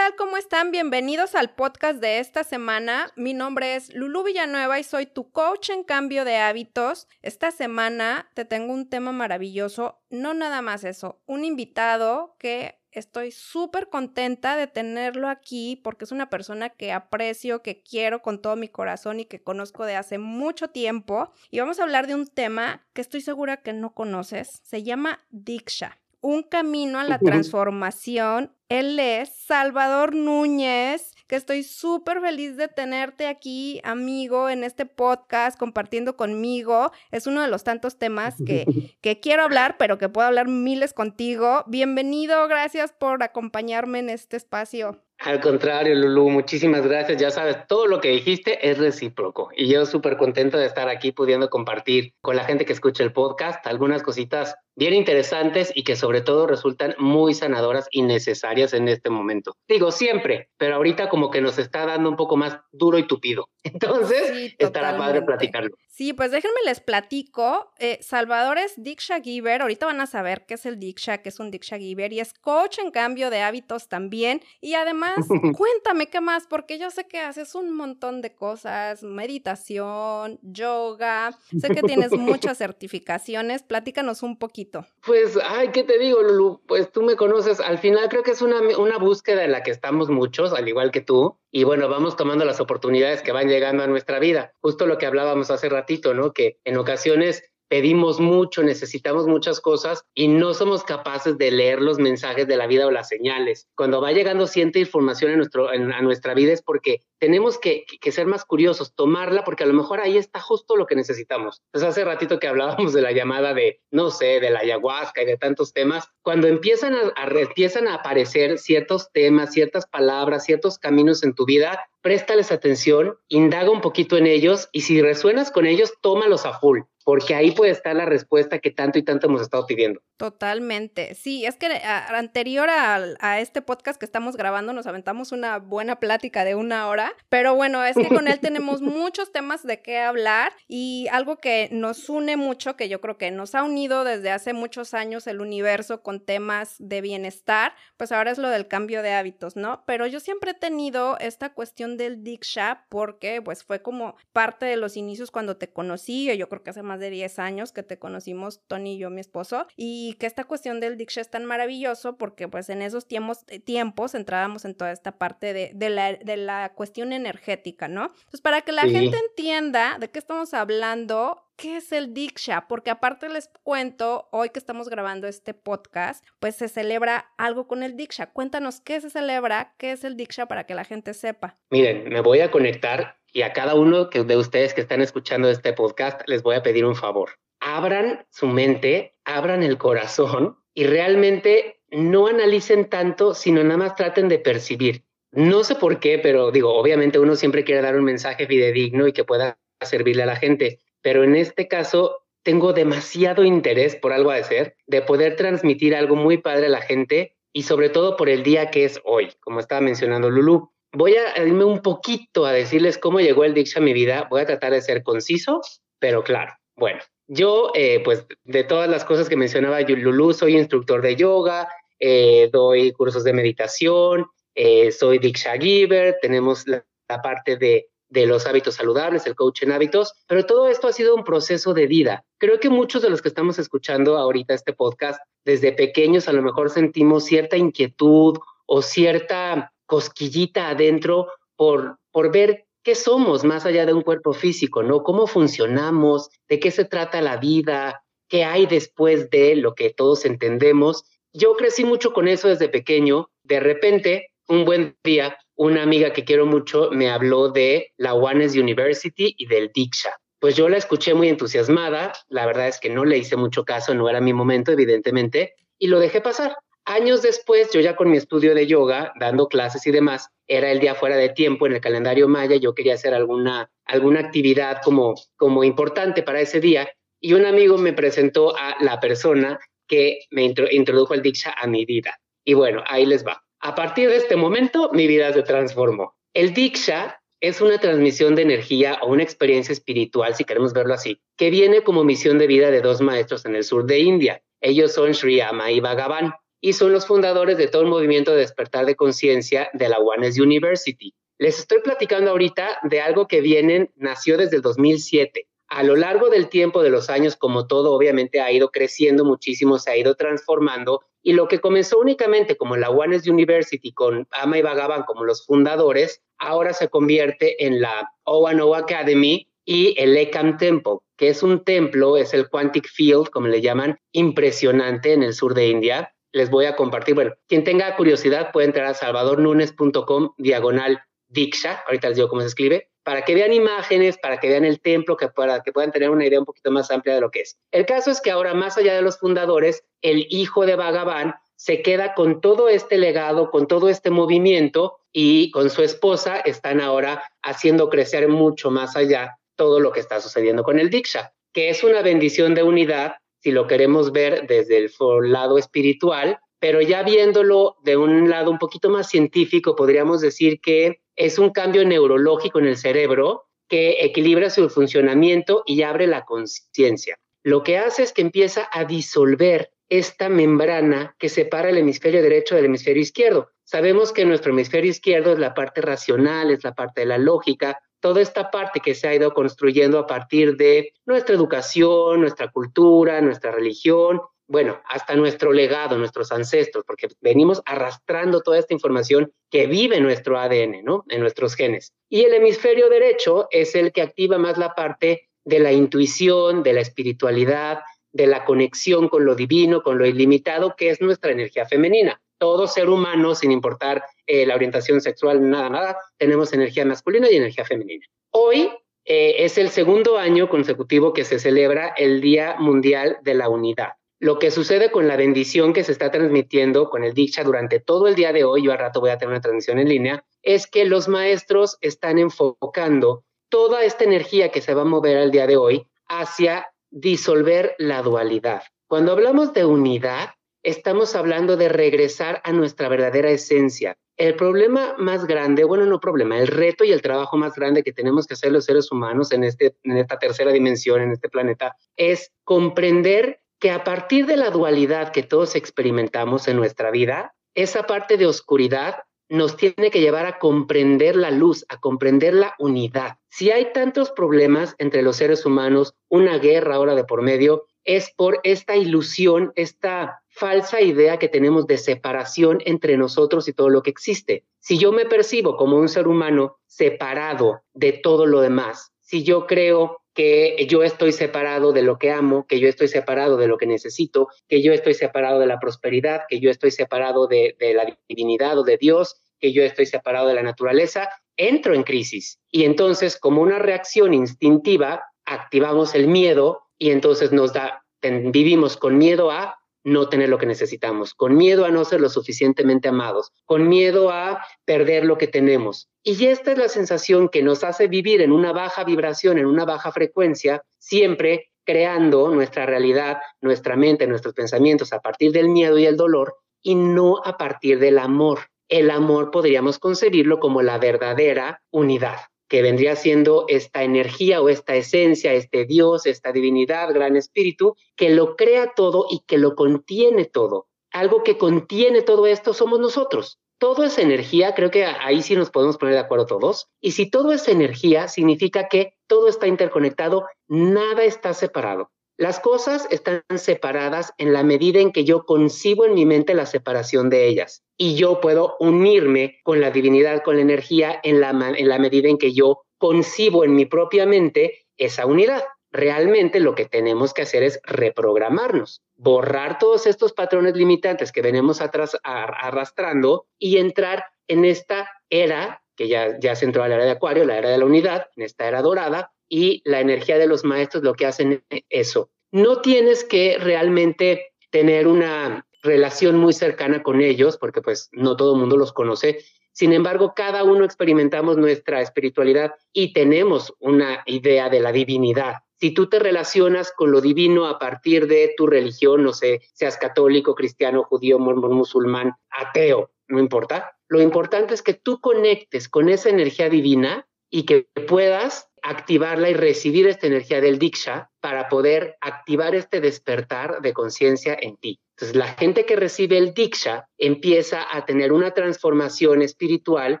tal? ¿Cómo están? Bienvenidos al podcast de esta semana. Mi nombre es Lulu Villanueva y soy tu coach en cambio de hábitos. Esta semana te tengo un tema maravilloso, no nada más eso, un invitado que estoy súper contenta de tenerlo aquí porque es una persona que aprecio, que quiero con todo mi corazón y que conozco de hace mucho tiempo. Y vamos a hablar de un tema que estoy segura que no conoces. Se llama Diksha un camino a la transformación. Él es Salvador Núñez, que estoy súper feliz de tenerte aquí, amigo, en este podcast, compartiendo conmigo. Es uno de los tantos temas que, que quiero hablar, pero que puedo hablar miles contigo. Bienvenido, gracias por acompañarme en este espacio. Al contrario, Lulu, muchísimas gracias. Ya sabes, todo lo que dijiste es recíproco y yo súper contento de estar aquí pudiendo compartir con la gente que escucha el podcast algunas cositas bien interesantes y que sobre todo resultan muy sanadoras y necesarias en este momento. Digo siempre, pero ahorita como que nos está dando un poco más duro y tupido. Entonces, estará padre platicarlo. Sí, pues déjenme les platico. Eh, Salvador es Diksha Giver. Ahorita van a saber qué es el Diksha, qué es un Diksha Giver. Y es coach en cambio de hábitos también. Y además, cuéntame qué más, porque yo sé que haces un montón de cosas. Meditación, yoga. Sé que tienes muchas certificaciones. Platícanos un poquito pues, ay, ¿qué te digo, Lulu? Pues tú me conoces, al final creo que es una, una búsqueda en la que estamos muchos, al igual que tú, y bueno, vamos tomando las oportunidades que van llegando a nuestra vida. Justo lo que hablábamos hace ratito, ¿no? Que en ocasiones pedimos mucho, necesitamos muchas cosas y no somos capaces de leer los mensajes de la vida o las señales. Cuando va llegando cierta información a nuestra vida es porque tenemos que, ser más curiosos, tomarla, porque a lo mejor ahí está justo lo que necesitamos. Pues hace ratito que hablábamos de la llamada de, no sé, de la ayahuasca y de tantos temas, cuando empiezan a, empiezan a aparecer ciertos temas, ciertas palabras, ciertos caminos en tu vida, préstales atención, indaga un poquito en ellos y si resuenas con ellos, tómalos a full porque ahí puede estar la respuesta que tanto y tanto hemos estado pidiendo. Totalmente. Sí, es que anterior a, este podcast que estamos grabando nos aventamos una buena plática de una hora, pero bueno, es que con él tenemos muchos temas de qué hablar y algo que nos une mucho, que yo creo que nos ha unido desde hace muchos años el universo con temas de bienestar, pues ahora es lo del cambio de hábitos, ¿no? Pero yo siempre he tenido esta cuestión del Diksha porque pues fue como parte de los inicios cuando te conocí, yo creo que hace más de 10 años que te conocimos, Tony y yo, mi esposo, y que esta cuestión del Diksha es tan maravilloso porque pues en esos tiempos, eh, tiempos entrábamos en toda esta parte de, de, la, de la cuestión energética, ¿no? Entonces, para que la gente entienda de qué estamos hablando, ¿qué es el Diksha? Porque aparte les cuento, hoy que estamos grabando este podcast, pues se celebra algo con el Diksha. Cuéntanos qué se celebra, qué es el Diksha para que la gente sepa. Miren, me voy a conectar y a cada uno de ustedes que están escuchando este podcast les voy a pedir un favor. Abran su mente, abran el corazón y realmente no analicen tanto, sino nada más traten de percibir. No sé por qué, pero digo, obviamente uno siempre quiere dar un mensaje fidedigno y que pueda servirle a la gente, pero en este caso tengo demasiado interés por algo a ser, de poder transmitir algo muy padre a la gente y sobre todo por el día que es hoy, como estaba mencionando Lulu voy a irme un poquito a decirles cómo llegó el Diksha a mi vida. Voy a tratar de ser conciso, pero claro. Bueno, yo, eh, pues, de todas las cosas que mencionaba Lulu, soy instructor de yoga, eh, doy cursos de meditación, eh, soy Diksha Giver, tenemos la, parte de, de los hábitos saludables, el coach en hábitos, pero todo esto ha sido un proceso de vida. Creo que muchos de los que estamos escuchando ahorita este podcast, desde pequeños a lo mejor sentimos cierta inquietud o cierta cosquillita adentro por, por ver qué somos más allá de un cuerpo físico, ¿no? ¿Cómo funcionamos? ¿De qué se trata la vida? ¿Qué hay después de lo que todos entendemos? Yo crecí mucho con eso desde pequeño. De repente, un buen día, una amiga que quiero mucho me habló de la Ones University y del Diksha. Pues yo la escuché muy entusiasmada, la verdad es que no le hice mucho caso, no era mi momento, evidentemente, y lo dejé pasar. Años después, yo ya con mi estudio de yoga, dando clases y demás, era el día fuera de tiempo en el calendario maya, yo quería hacer alguna, alguna actividad como, como importante para ese día y un amigo me presentó a la persona que me introdujo el Diksha a mi vida. Y bueno, ahí les va. A partir de este momento, mi vida se transformó. El Diksha es una transmisión de energía o una experiencia espiritual, si queremos verlo así, que viene como misión de vida de dos maestros en el sur de India. Ellos son Sri Ama y Bhagavan. y son los fundadores de todo el movimiento de despertar de conciencia de la Ones University. Les estoy platicando ahorita de algo que vienen, nació desde el 2007. A lo largo del tiempo de los años, como todo, obviamente ha ido creciendo muchísimo, se ha ido transformando y lo que comenzó únicamente como la Ones University con Ama y Bhagavan como los fundadores, ahora se convierte en la O&O Academy y el Ekam Temple, que es un templo, es el Quantic Field, como le llaman, impresionante en el sur de India. Les voy a compartir, bueno, quien tenga curiosidad puede entrar a salvadornunes.com diagonal Diksha, ahorita les digo cómo se escribe, para que vean imágenes, para que vean el templo, que, para que puedan tener una idea un poquito más amplia de lo que es. El caso es que ahora, más allá de los fundadores, el hijo de Bhagavan se queda con todo este legado, con todo este movimiento y con su esposa están ahora haciendo crecer mucho más allá todo lo que está sucediendo con el Diksha, que es una bendición de unidad si lo queremos ver desde el lado espiritual, pero ya viéndolo de un lado un poquito más científico, podríamos decir que es un cambio neurológico en el cerebro que equilibra su funcionamiento y abre la conciencia. Lo que hace es que empieza a disolver esta membrana que separa el hemisferio derecho del hemisferio izquierdo. Sabemos que nuestro hemisferio izquierdo es la parte racional, es la parte de la lógica, toda esta parte que se ha ido construyendo a partir de nuestra educación, nuestra cultura, nuestra religión, bueno, hasta nuestro legado, nuestros ancestros, porque venimos arrastrando toda esta información que vive en nuestro ADN, ¿no? En nuestros genes. Y el hemisferio derecho es el que activa más la parte de la intuición, de la espiritualidad, de la conexión con lo divino, con lo ilimitado, que es nuestra energía femenina todo ser humano, sin importar eh, la orientación sexual, nada, nada, tenemos energía masculina y energía femenina. Hoy eh, es el segundo año consecutivo que se celebra el Día Mundial de la Unidad. Lo que sucede con la bendición que se está transmitiendo con el Diksha durante todo el día de hoy, yo al rato voy a tener una transmisión en línea, es que los maestros están enfocando toda esta energía que se va a mover al día de hoy hacia disolver la dualidad. Cuando hablamos de unidad, estamos hablando de regresar a nuestra verdadera esencia. El problema más grande, bueno, no problema, el reto y el trabajo más grande que tenemos que hacer los seres humanos en, este, en esta tercera dimensión, en este planeta, es comprender que a partir de la dualidad que todos experimentamos en nuestra vida, esa parte de oscuridad nos tiene que llevar a comprender la luz, a comprender la unidad. Si hay tantos problemas entre los seres humanos, una guerra ahora de por medio, es por esta ilusión, esta falsa idea que tenemos de separación entre nosotros y todo lo que existe. Si yo me percibo como un ser humano separado de todo lo demás, si yo creo que yo estoy separado de lo que amo, que yo estoy separado de lo que necesito, que yo estoy separado de la prosperidad, que yo estoy separado de, la divinidad o de Dios, que yo estoy separado de la naturaleza, entro en crisis. Y entonces, como una reacción instintiva, activamos el miedo y entonces nos da, vivimos con miedo a no tener lo que necesitamos, con miedo a no ser lo suficientemente amados, con miedo a perder lo que tenemos. Y esta es la sensación que nos hace vivir en una baja vibración, en una baja frecuencia, siempre creando nuestra realidad, nuestra mente, nuestros pensamientos a partir del miedo y el dolor y no a partir del amor. El amor podríamos concebirlo como la verdadera unidad que vendría siendo esta energía o esta esencia, este Dios, esta divinidad, gran espíritu, que lo crea todo y que lo contiene todo. Algo que contiene todo esto somos nosotros. Todo es energía, creo que ahí sí nos podemos poner de acuerdo todos. Y si todo es energía, significa que todo está interconectado, nada está separado. Las cosas están separadas en la medida en que yo concibo en mi mente la separación de ellas y yo puedo unirme con la divinidad, con la energía en la, en la medida en que yo concibo en mi propia mente esa unidad. Realmente lo que tenemos que hacer es reprogramarnos, borrar todos estos patrones limitantes que venimos atrás arrastrando y entrar en esta era que ya, ya se entró a la era de Acuario, la era de la unidad, en esta era dorada, y la energía de los maestros lo que hacen es eso. No tienes que realmente tener una relación muy cercana con ellos, porque pues no todo el mundo los conoce. Sin embargo, cada uno experimentamos nuestra espiritualidad y tenemos una idea de la divinidad. Si tú te relacionas con lo divino a partir de tu religión, no sé, seas católico, cristiano, judío, musulmán, ateo, no importa. Lo importante es que tú conectes con esa energía divina y que puedas activarla y recibir esta energía del Diksha para poder activar este despertar de conciencia en ti. Entonces, la gente que recibe el Diksha empieza a tener una transformación espiritual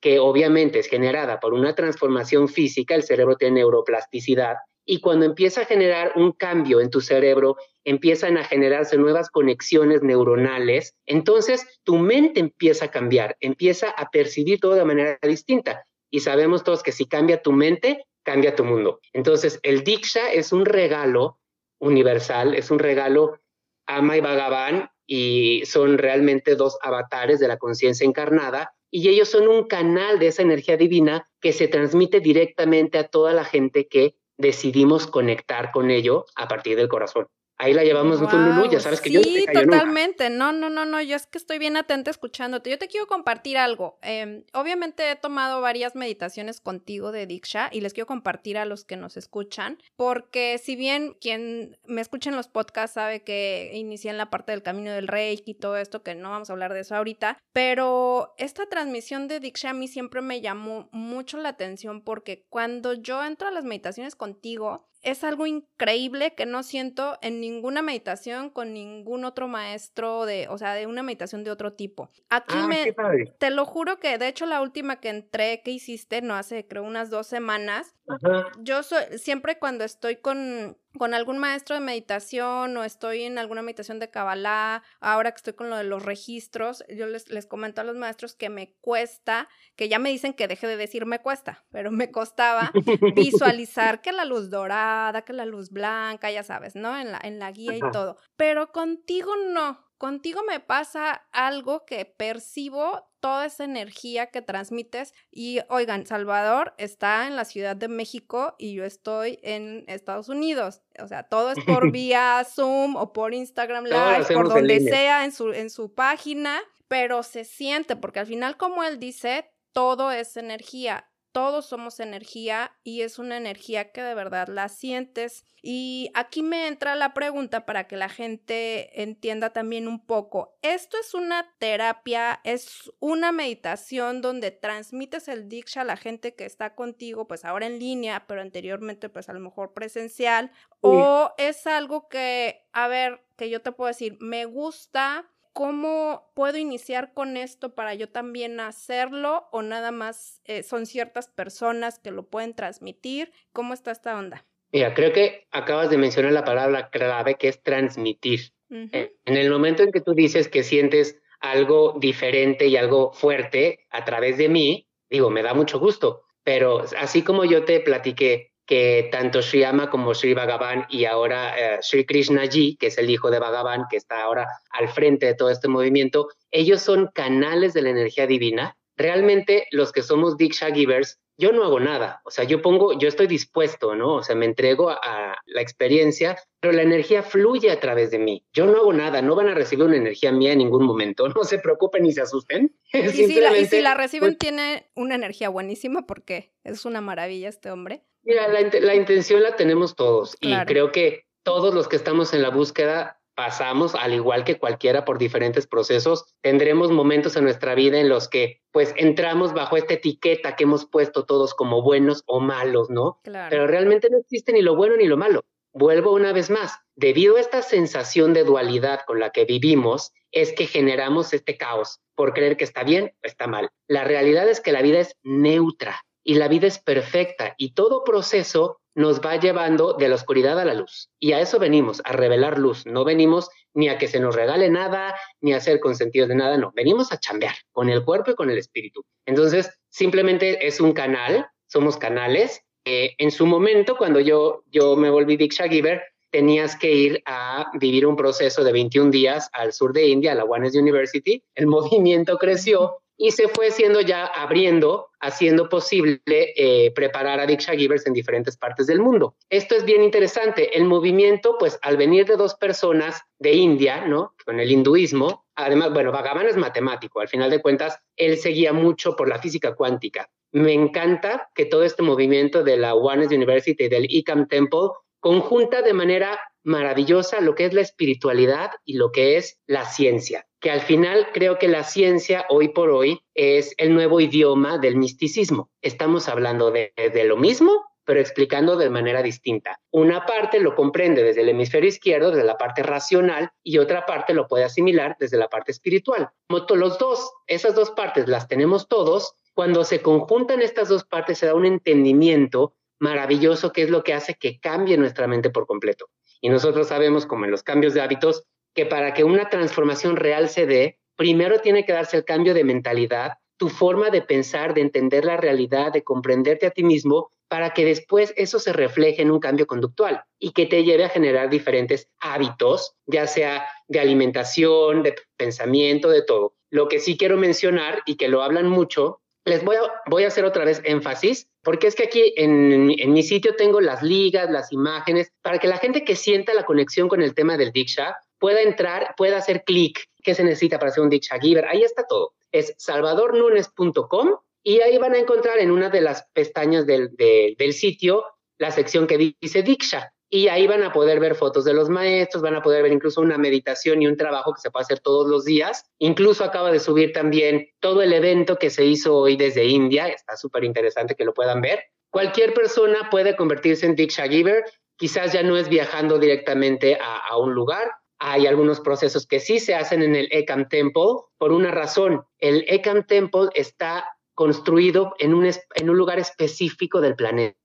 que obviamente es generada por una transformación física, el cerebro tiene neuroplasticidad, y cuando empieza a generar un cambio en tu cerebro, empiezan a generarse nuevas conexiones neuronales, entonces tu mente empieza a cambiar, empieza a percibir todo de manera distinta. Y sabemos todos que si cambia tu mente, cambia tu mundo. Entonces, el Diksha es un regalo universal, es un regalo Ama y Bhagavan, y son realmente dos avatares de la conciencia encarnada, y ellos son un canal de esa energía divina que se transmite directamente a toda la gente que decidimos conectar con ello a partir del corazón. Ahí la llevamos wow, Lulu, ya sabes que sí, yo Sí, totalmente. No, no, no, no, yo es que estoy bien atenta escuchándote. Yo te quiero compartir algo. Eh, obviamente he tomado varias meditaciones contigo de Diksha y les quiero compartir a los que nos escuchan, porque si bien quien me escucha en los podcasts sabe que inicié en la parte del camino del Reiki y todo esto, que no vamos a hablar de eso ahorita, pero esta transmisión de Diksha a mí siempre me llamó mucho la atención porque cuando yo entro a las meditaciones contigo, es algo increíble que no siento en ninguna meditación con ningún otro maestro de, o sea, de una meditación de otro tipo. Aquí ah, me, te lo juro que de hecho la última que entré que hiciste, no hace creo unas dos semanas, Ajá. yo soy, siempre cuando estoy con, con algún maestro de meditación o estoy en alguna meditación de Kabbalah, ahora que estoy con lo de los registros, yo les, les comento a los maestros que me cuesta, que ya me dicen que deje de decir me cuesta, pero me costaba visualizar que la luz dorada, que la luz blanca, ya sabes, ¿no? En la, en la guía y todo. Pero contigo no. Contigo me pasa algo que percibo toda esa energía que transmites y oigan, Salvador está en la Ciudad de México y yo estoy en Estados Unidos. O sea, todo es por vía Zoom o por Instagram Live, por donde sea en su, en su página, pero se siente porque al final, como él dice, todo es energía todos somos energía y es una energía que de verdad la sientes. Y aquí me entra la pregunta para que la gente entienda también un poco. Esto es una terapia, es una meditación donde transmites el Diksha a la gente que está contigo, pues ahora en línea, pero anteriormente pues a lo mejor presencial. Sí. O es algo que, a ver, que yo te puedo decir, me gusta, ¿Cómo puedo iniciar con esto para yo también hacerlo o nada más eh, son ciertas personas que lo pueden transmitir? ¿Cómo está esta onda? Mira, creo que acabas de mencionar la palabra clave que es transmitir. Uh -huh. En el momento en que tú dices que sientes algo diferente y algo fuerte a través de mí, digo, me da mucho gusto, pero así como yo te platiqué que tanto Sri Ama como Sri Bhagavan y ahora eh, Sri Krishna Ji, que es el hijo de Bhagavan, que está ahora al frente de todo este movimiento, ellos son canales de la energía divina. Realmente los que somos Diksha Givers, yo no hago nada, o sea, yo pongo, yo estoy dispuesto, ¿no? O sea, me entrego a, a la experiencia, pero la energía fluye a través de mí. Yo no hago nada, no van a recibir una energía mía en ningún momento, no se preocupen ni se asusten. Y, si la, y si la reciben, pues, tiene una energía buenísima porque es una maravilla este hombre. Mira, la, la intención la tenemos todos claro. y creo que todos los que estamos en la búsqueda pasamos, al igual que cualquiera, por diferentes procesos. Tendremos momentos en nuestra vida en los que, pues, entramos bajo esta etiqueta que hemos puesto todos como buenos o malos, ¿no? Claro. Pero realmente no existe ni lo bueno ni lo malo. Vuelvo una vez más, debido a esta sensación de dualidad con la que vivimos, es que generamos este caos por creer que está bien o está mal. La realidad es que la vida es neutra y la vida es perfecta y todo proceso nos va llevando de la oscuridad a la luz. Y a eso venimos, a revelar luz. No venimos ni a que se nos regale nada, ni a ser consentidos de nada, no. Venimos a chambear con el cuerpo y con el espíritu. Entonces, simplemente es un canal, somos canales. Eh, en su momento, cuando yo, yo me volví Diksha Giver, tenías que ir a vivir un proceso de 21 días al sur de India, a la One University. El movimiento creció y se fue siendo ya abriendo, haciendo posible eh, preparar a Diksha Givers en diferentes partes del mundo. Esto es bien interesante. El movimiento, pues al venir de dos personas de India, ¿no? Con el hinduismo, además, bueno, Bhagavan es matemático, al final de cuentas, él seguía mucho por la física cuántica. Me encanta que todo este movimiento de la One University y del Icam Temple conjunta de manera maravillosa lo que es la espiritualidad y lo que es la ciencia, que al final creo que la ciencia hoy por hoy es el nuevo idioma del misticismo. Estamos hablando de, lo mismo, pero explicando de manera distinta. Una parte lo comprende desde el hemisferio izquierdo, desde la parte racional, y otra parte lo puede asimilar desde la parte espiritual. Los dos, esas dos partes las tenemos todos. Cuando se conjuntan estas dos partes se da un entendimiento maravilloso que es lo que hace que cambie nuestra mente por completo. Y nosotros sabemos, como en los cambios de hábitos, que para que una transformación real se dé, primero tiene que darse el cambio de mentalidad, tu forma de pensar, de entender la realidad, de comprenderte a ti mismo, para que después eso se refleje en un cambio conductual y que te lleve a generar diferentes hábitos, ya sea de alimentación, de pensamiento, de todo. Lo que sí quiero mencionar y que lo hablan mucho, les voy a, voy a hacer otra vez énfasis, porque es que aquí en, en, mi sitio tengo las ligas, las imágenes, para que la gente que sienta la conexión con el tema del Diksha pueda entrar, pueda hacer clic. ¿Qué se necesita para hacer un Diksha Giver? Ahí está todo. Es salvadornunes.com y ahí van a encontrar en una de las pestañas del, del sitio la sección que dice Diksha y ahí van a poder ver fotos de los maestros, van a poder ver incluso una meditación y un trabajo que se puede hacer todos los días. Incluso acaba de subir también todo el evento que se hizo hoy desde India, está súper interesante que lo puedan ver. Cualquier persona puede convertirse en Diksha Giver, quizás ya no es viajando directamente a, un lugar, hay algunos procesos que sí se hacen en el Ekam Temple por una razón. El Ekam Temple está construido en un lugar específico del planeta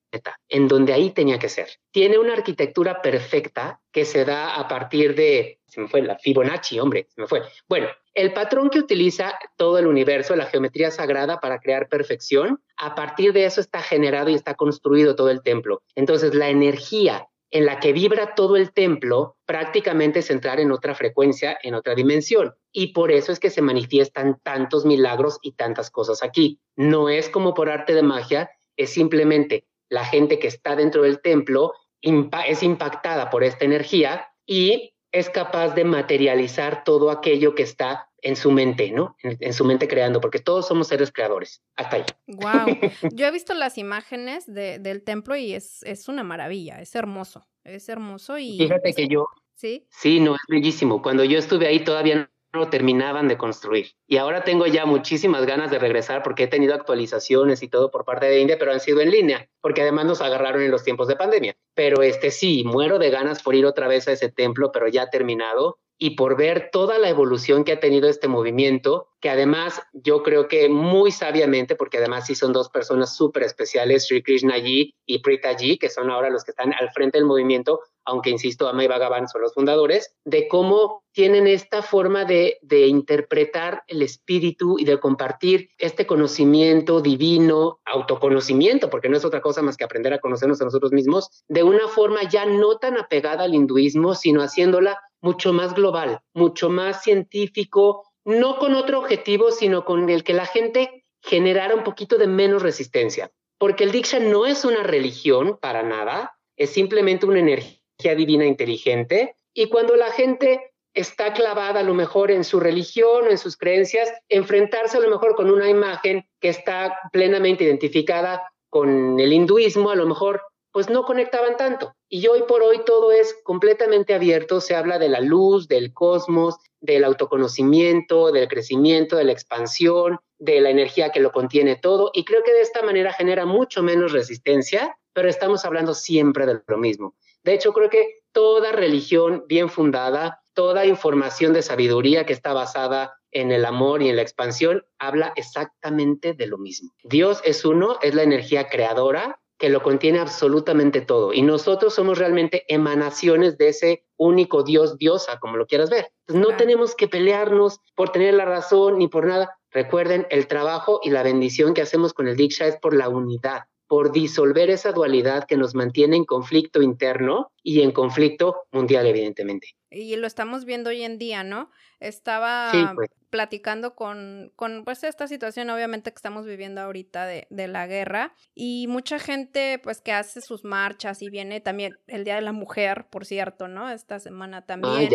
en donde ahí tenía que ser. Tiene una arquitectura perfecta que se da a partir de, se me fue la Fibonacci, hombre, se me fue. Bueno, el patrón que utiliza todo el universo, la geometría sagrada para crear perfección, a partir de eso está generado y está construido todo el templo. Entonces, la energía en la que vibra todo el templo prácticamente es entrar en otra frecuencia, en otra dimensión. Y por eso es que se manifiestan tantos milagros y tantas cosas aquí. No es como por arte de magia, es simplemente la gente que está dentro del templo es impactada por esta energía y es capaz de materializar todo aquello que está en su mente, ¿no? En, su mente creando, porque todos somos seres creadores. Hasta ahí. Wow. Yo he visto las imágenes del templo y es, es una maravilla, es hermoso, es hermoso y... Fíjate que yo... Sí. Sí, no, es bellísimo. Cuando yo estuve ahí todavía no terminaban de construir. Y ahora tengo ya muchísimas ganas de regresar porque he tenido actualizaciones y todo por parte de India, pero han sido en línea, porque además nos agarraron en los tiempos de pandemia. Pero este sí, muero de ganas por ir otra vez a ese templo, pero ya terminado y por ver toda la evolución que ha tenido este movimiento, que además yo creo que muy sabiamente, porque además sí son dos personas súper especiales, Sri Krishna Ji y Prita Ji, que son ahora los que están al frente del movimiento, aunque insisto, Amay Bhagavan son los fundadores, de cómo tienen esta forma de, de interpretar el espíritu y de compartir este conocimiento divino, autoconocimiento, porque no es otra cosa más que aprender a conocernos a nosotros mismos, de una forma ya no tan apegada al hinduismo, sino haciéndola mucho más global, mucho más científico, no con otro objetivo, sino con el que la gente generara un poquito de menos resistencia. Porque el Diksha no es una religión para nada, es simplemente una energía divina inteligente. Y cuando la gente está clavada a lo mejor en su religión o en sus creencias, enfrentarse a lo mejor con una imagen que está plenamente identificada con el hinduismo, a lo mejor pues no conectaban tanto. Y hoy por hoy todo es completamente abierto, se habla de la luz, del cosmos, del autoconocimiento, del crecimiento, de la expansión, de la energía que lo contiene todo, y creo que de esta manera genera mucho menos resistencia, pero estamos hablando siempre de lo mismo. De hecho, creo que toda religión bien fundada, toda información de sabiduría que está basada en el amor y en la expansión, habla exactamente de lo mismo. Dios es uno, es la energía creadora, que lo contiene absolutamente todo. Y nosotros somos realmente emanaciones de ese único Dios, diosa, como lo quieras ver. no tenemos que pelearnos por tener la razón ni por nada. Recuerden, el trabajo y la bendición que hacemos con el Diksha es por la unidad, por disolver esa dualidad que nos mantiene en conflicto interno y en conflicto mundial, evidentemente. Y lo estamos viendo hoy en día, ¿no? Estaba pues. platicando con, con, pues, esta situación, obviamente, que estamos viviendo ahorita de, de, la guerra. Y mucha gente, pues, que hace sus marchas y viene también el Día de la Mujer, por cierto, ¿no? Esta semana ah, también.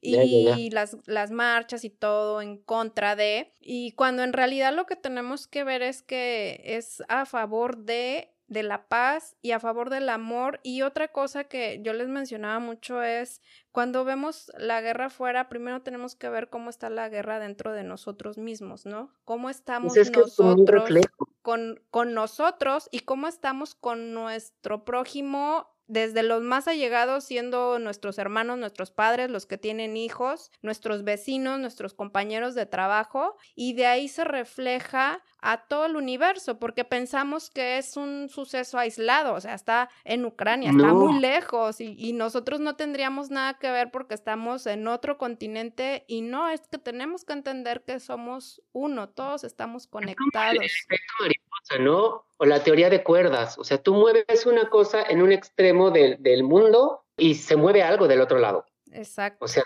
y Las, las marchas y todo en contra de. Y cuando en realidad lo que tenemos que ver es que es a favor de de la paz y a favor del amor. Y otra cosa que yo les mencionaba mucho es cuando vemos la guerra afuera, primero tenemos que ver cómo está la guerra dentro de nosotros mismos, ¿no? ¿Cómo estamos nosotros? con, con nosotros y cómo estamos con nuestro prójimo desde los más allegados, siendo nuestros hermanos, nuestros padres, los que tienen hijos, nuestros vecinos, nuestros compañeros de trabajo, y de ahí se refleja a todo el universo, porque pensamos que es un suceso aislado, o sea, está en Ucrania, está muy lejos y, y, nosotros no tendríamos nada que ver porque estamos en otro continente y no, es que tenemos que entender que somos uno, todos estamos conectados. Mariposa, ¿no? O la teoría de cuerdas, o sea, tú mueves una cosa en un extremo del, del mundo y se mueve algo del otro lado. Exacto. O sea,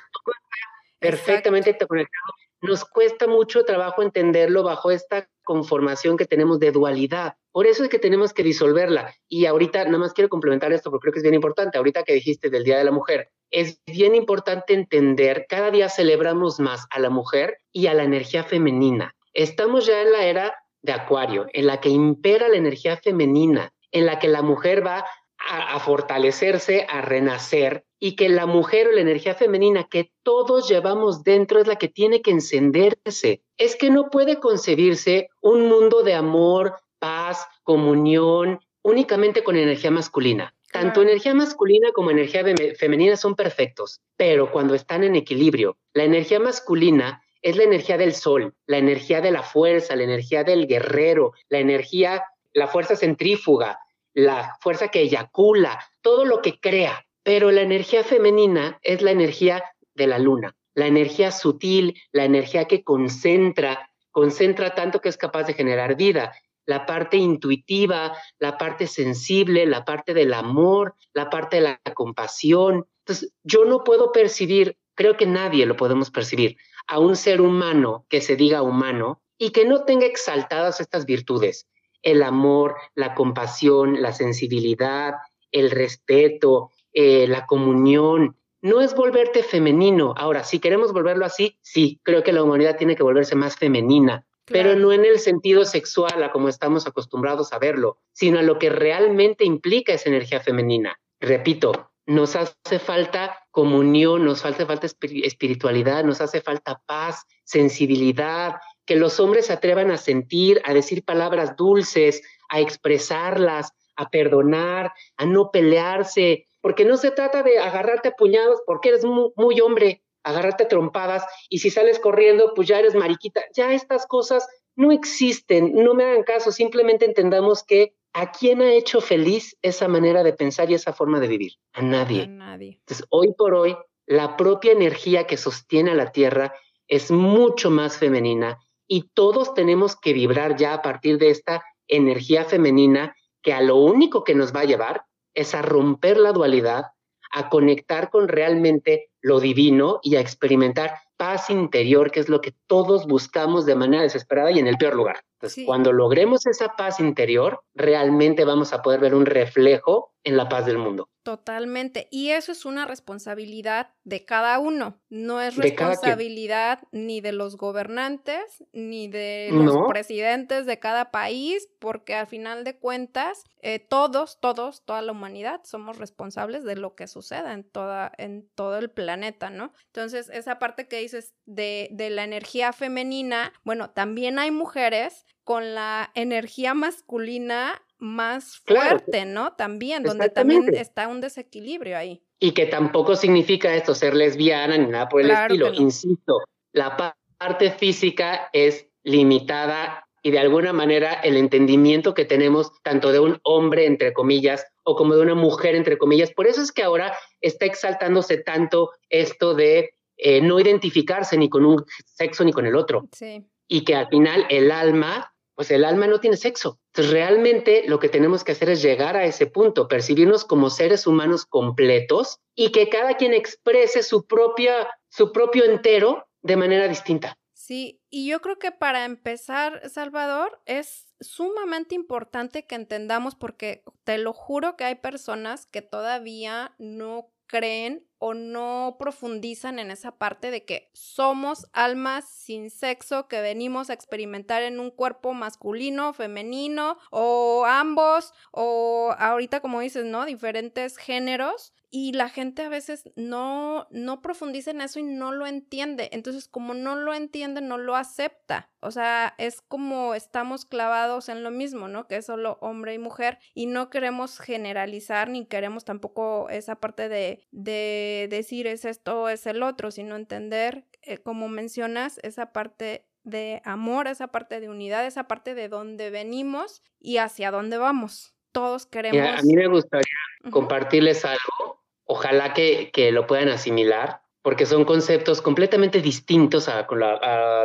perfectamente conectado nos cuesta mucho trabajo entenderlo bajo esta conformación que tenemos de dualidad. Por eso es que tenemos que disolverla. Y ahorita, nada más quiero complementar esto porque creo que es bien importante. Ahorita que dijiste del Día de la Mujer, es bien importante entender, cada día celebramos más a la mujer y a la energía femenina. Estamos ya en la era de Acuario, en la que impera la energía femenina, en la que la mujer va a, a fortalecerse, a renacer, y que la mujer o la energía femenina que todos llevamos dentro es la que tiene que encenderse. Es que no puede concebirse un mundo de amor, paz, comunión, únicamente con energía masculina. Tanto energía masculina como energía femenina son perfectos, pero cuando están en equilibrio, la energía masculina es la energía del sol, la energía de la fuerza, la energía del guerrero, la energía, la fuerza centrífuga, la fuerza que eyacula, todo lo que crea. Pero la energía femenina es la energía de la luna, la energía sutil, la energía que concentra, concentra tanto que es capaz de generar vida, la parte intuitiva, la parte sensible, la parte del amor, la parte de la compasión. Entonces, yo no puedo percibir, creo que nadie lo podemos percibir, a un ser humano que se diga humano y que no tenga exaltadas estas virtudes, el amor, la compasión, la sensibilidad, el respeto, eh, la comunión, no es volverte femenino. Ahora, si queremos volverlo así, sí, creo que la humanidad tiene que volverse más femenina, pero no en el sentido sexual, a como estamos acostumbrados a verlo, sino a lo que realmente implica esa energía femenina. Repito, nos hace falta comunión, nos hace falta espiritualidad, nos hace falta paz, sensibilidad, que los hombres se atrevan a sentir, a decir palabras dulces, a expresarlas, a perdonar, a no pelearse, porque no se trata de agarrarte a puñados porque eres muy, hombre, agarrarte a trompadas y si sales corriendo, pues ya eres mariquita. Ya estas cosas no existen, no me hagan caso, simplemente entendamos que ¿a quién ha hecho feliz esa manera de pensar y esa forma de vivir? A nadie. A nadie. Entonces, hoy por hoy, la propia energía que sostiene a la Tierra es mucho más femenina y todos tenemos que vibrar ya a partir de esta energía femenina que a lo único que nos va a llevar es a romper la dualidad, a conectar con realmente lo divino y a experimentar paz interior, que es lo que todos buscamos de manera desesperada y en el peor lugar. Entonces, cuando logremos esa paz interior, realmente vamos a poder ver un reflejo en la paz del mundo. Totalmente. Y eso es una responsabilidad de cada uno. No es responsabilidad ni de los gobernantes, ni de los presidentes de cada país, porque al final de cuentas, eh, todos, todos, toda la humanidad somos responsables de lo que suceda en, toda, en todo el planeta, ¿no? Entonces, esa parte que dices de, de la energía femenina, bueno, también hay mujeres con la energía masculina más fuerte, ¿no? También, donde también está un desequilibrio ahí. Y que tampoco significa esto ser lesbiana ni nada por el estilo. Insisto, la parte física es limitada y de alguna manera el entendimiento que tenemos tanto de un hombre, entre comillas, o como de una mujer, entre comillas. Por eso es que ahora está exaltándose tanto esto de eh, no identificarse ni con un sexo ni con el otro. Sí. Y que al final el alma pues el alma no tiene sexo. Entonces realmente lo que tenemos que hacer es llegar a ese punto, percibirnos como seres humanos completos y que cada quien exprese su propia su propio entero de manera distinta. Sí, y yo creo que para empezar, Salvador, es sumamente importante que entendamos porque te lo juro que hay personas que todavía no creen o no profundizan en esa parte de que somos almas sin sexo que venimos a experimentar en un cuerpo masculino, femenino o ambos o ahorita como dices, ¿no? Diferentes géneros y la gente a veces no, no profundiza en eso y no lo entiende. Entonces, como no lo entiende, no lo acepta. O sea, es como estamos clavados en lo mismo, ¿no? Que es solo hombre y mujer y no queremos generalizar ni queremos tampoco esa parte de, de decir es esto o es el otro, sino entender, eh, como mencionas, esa parte de amor, esa parte de unidad, esa parte de dónde venimos y hacia dónde vamos. Todos queremos. a mí me gustaría compartirles algo ojalá que, lo puedan asimilar, porque son conceptos completamente distintos a,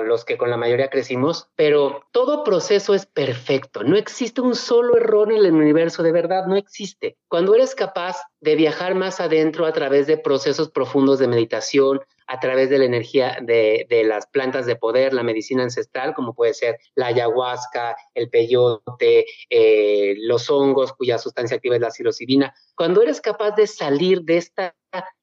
los que con la mayoría crecimos, pero todo proceso es perfecto. No existe un solo error en el universo, de verdad, no existe. Cuando eres capaz de viajar más adentro a través de procesos profundos de meditación, a través de la energía de, las plantas de poder, la medicina ancestral, como puede ser la ayahuasca, el peyote, eh, los hongos, cuya sustancia activa es la psilocibina. Cuando eres capaz de salir de esta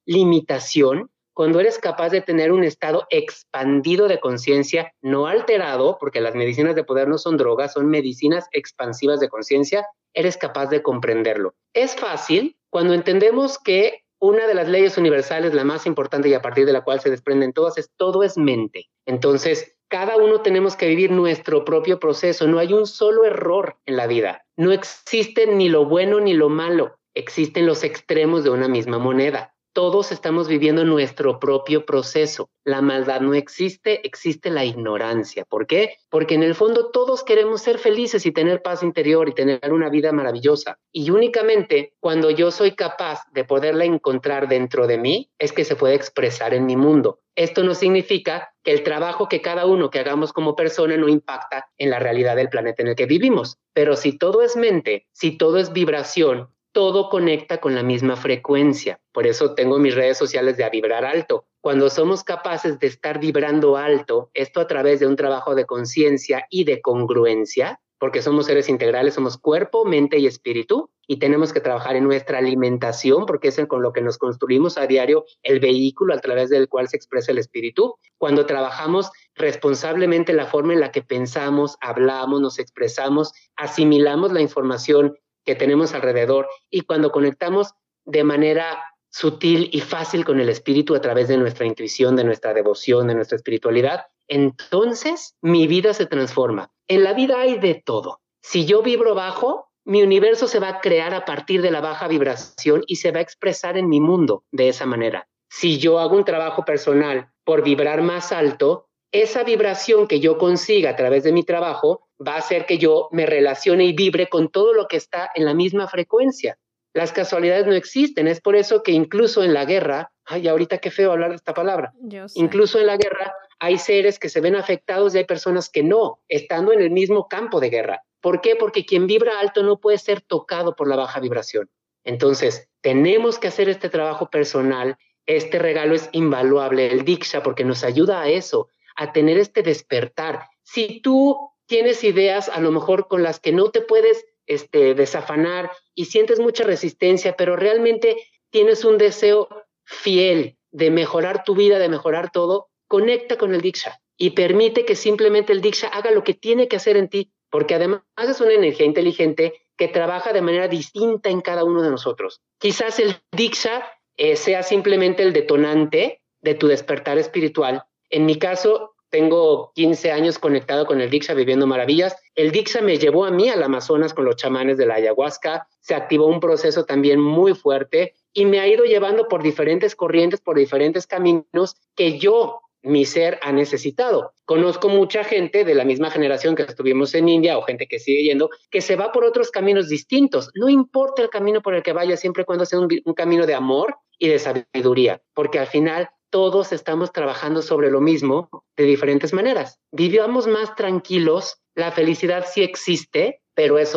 limitación, cuando eres capaz de tener un estado expandido de conciencia, no alterado, porque las medicinas de poder no son drogas, son medicinas expansivas de conciencia, eres capaz de comprenderlo. Es fácil cuando entendemos que una de las leyes universales, la más importante y a partir de la cual se desprenden todas, es todo es mente. Entonces, cada uno tenemos que vivir nuestro propio proceso. No hay un solo error en la vida. No existe ni lo bueno ni lo malo. Existen los extremos de una misma moneda todos estamos viviendo nuestro propio proceso. La maldad no existe, existe la ignorancia. ¿Por qué? Porque en el fondo todos queremos ser felices y tener paz interior y tener una vida maravillosa. Y únicamente cuando yo soy capaz de poderla encontrar dentro de mí, es que se puede expresar en mi mundo. Esto no significa que el trabajo que cada uno que hagamos como persona no impacta en la realidad del planeta en el que vivimos. Pero si todo es mente, si todo es vibración, todo conecta con la misma frecuencia. Por eso tengo mis redes sociales de a vibrar alto. Cuando somos capaces de estar vibrando alto, esto a través de un trabajo de conciencia y de congruencia, porque somos seres integrales, somos cuerpo, mente y espíritu, y tenemos que trabajar en nuestra alimentación, porque es con lo que nos construimos a diario el vehículo a través del cual se expresa el espíritu. Cuando trabajamos responsablemente la forma en la que pensamos, hablamos, nos expresamos, asimilamos la información que tenemos alrededor y cuando conectamos de manera sutil y fácil con el espíritu a través de nuestra intuición, de nuestra devoción, de nuestra espiritualidad, entonces mi vida se transforma. En la vida hay de todo. Si yo vibro bajo, mi universo se va a crear a partir de la baja vibración y se va a expresar en mi mundo de esa manera. Si yo hago un trabajo personal por vibrar más alto, esa vibración que yo consiga a través de mi trabajo va a hacer que yo me relacione y vibre con todo lo que está en la misma frecuencia. Las casualidades no existen, es por eso que incluso en la guerra, ay, ahorita qué feo hablar de esta palabra, incluso en la guerra hay seres que se ven afectados y hay personas que no, estando en el mismo campo de guerra. ¿Por qué? Porque quien vibra alto no puede ser tocado por la baja vibración. Entonces, tenemos que hacer este trabajo personal. Este regalo es invaluable, el Diksha, porque nos ayuda a eso, a tener este despertar. Si tú tienes ideas a lo mejor con las que no te puedes este, desafanar y sientes mucha resistencia, pero realmente tienes un deseo fiel de mejorar tu vida, de mejorar todo, conecta con el Diksha y permite que simplemente el Diksha haga lo que tiene que hacer en ti, porque además es una energía inteligente que trabaja de manera distinta en cada uno de nosotros. Quizás el Diksha eh, sea simplemente el detonante de tu despertar espiritual. En mi caso, tengo 15 años conectado con el Diksha viviendo maravillas. El Diksha me llevó a mí al Amazonas con los chamanes de la ayahuasca. Se activó un proceso también muy fuerte y me ha ido llevando por diferentes corrientes, por diferentes caminos que yo, mi ser, ha necesitado. Conozco mucha gente de la misma generación que estuvimos en India o gente que sigue yendo, que se va por otros caminos distintos. No importa el camino por el que vaya, siempre y cuando sea un, un camino de amor y de sabiduría, porque al final todos estamos trabajando sobre lo mismo de diferentes maneras. Vivamos más tranquilos, la felicidad sí existe, pero es,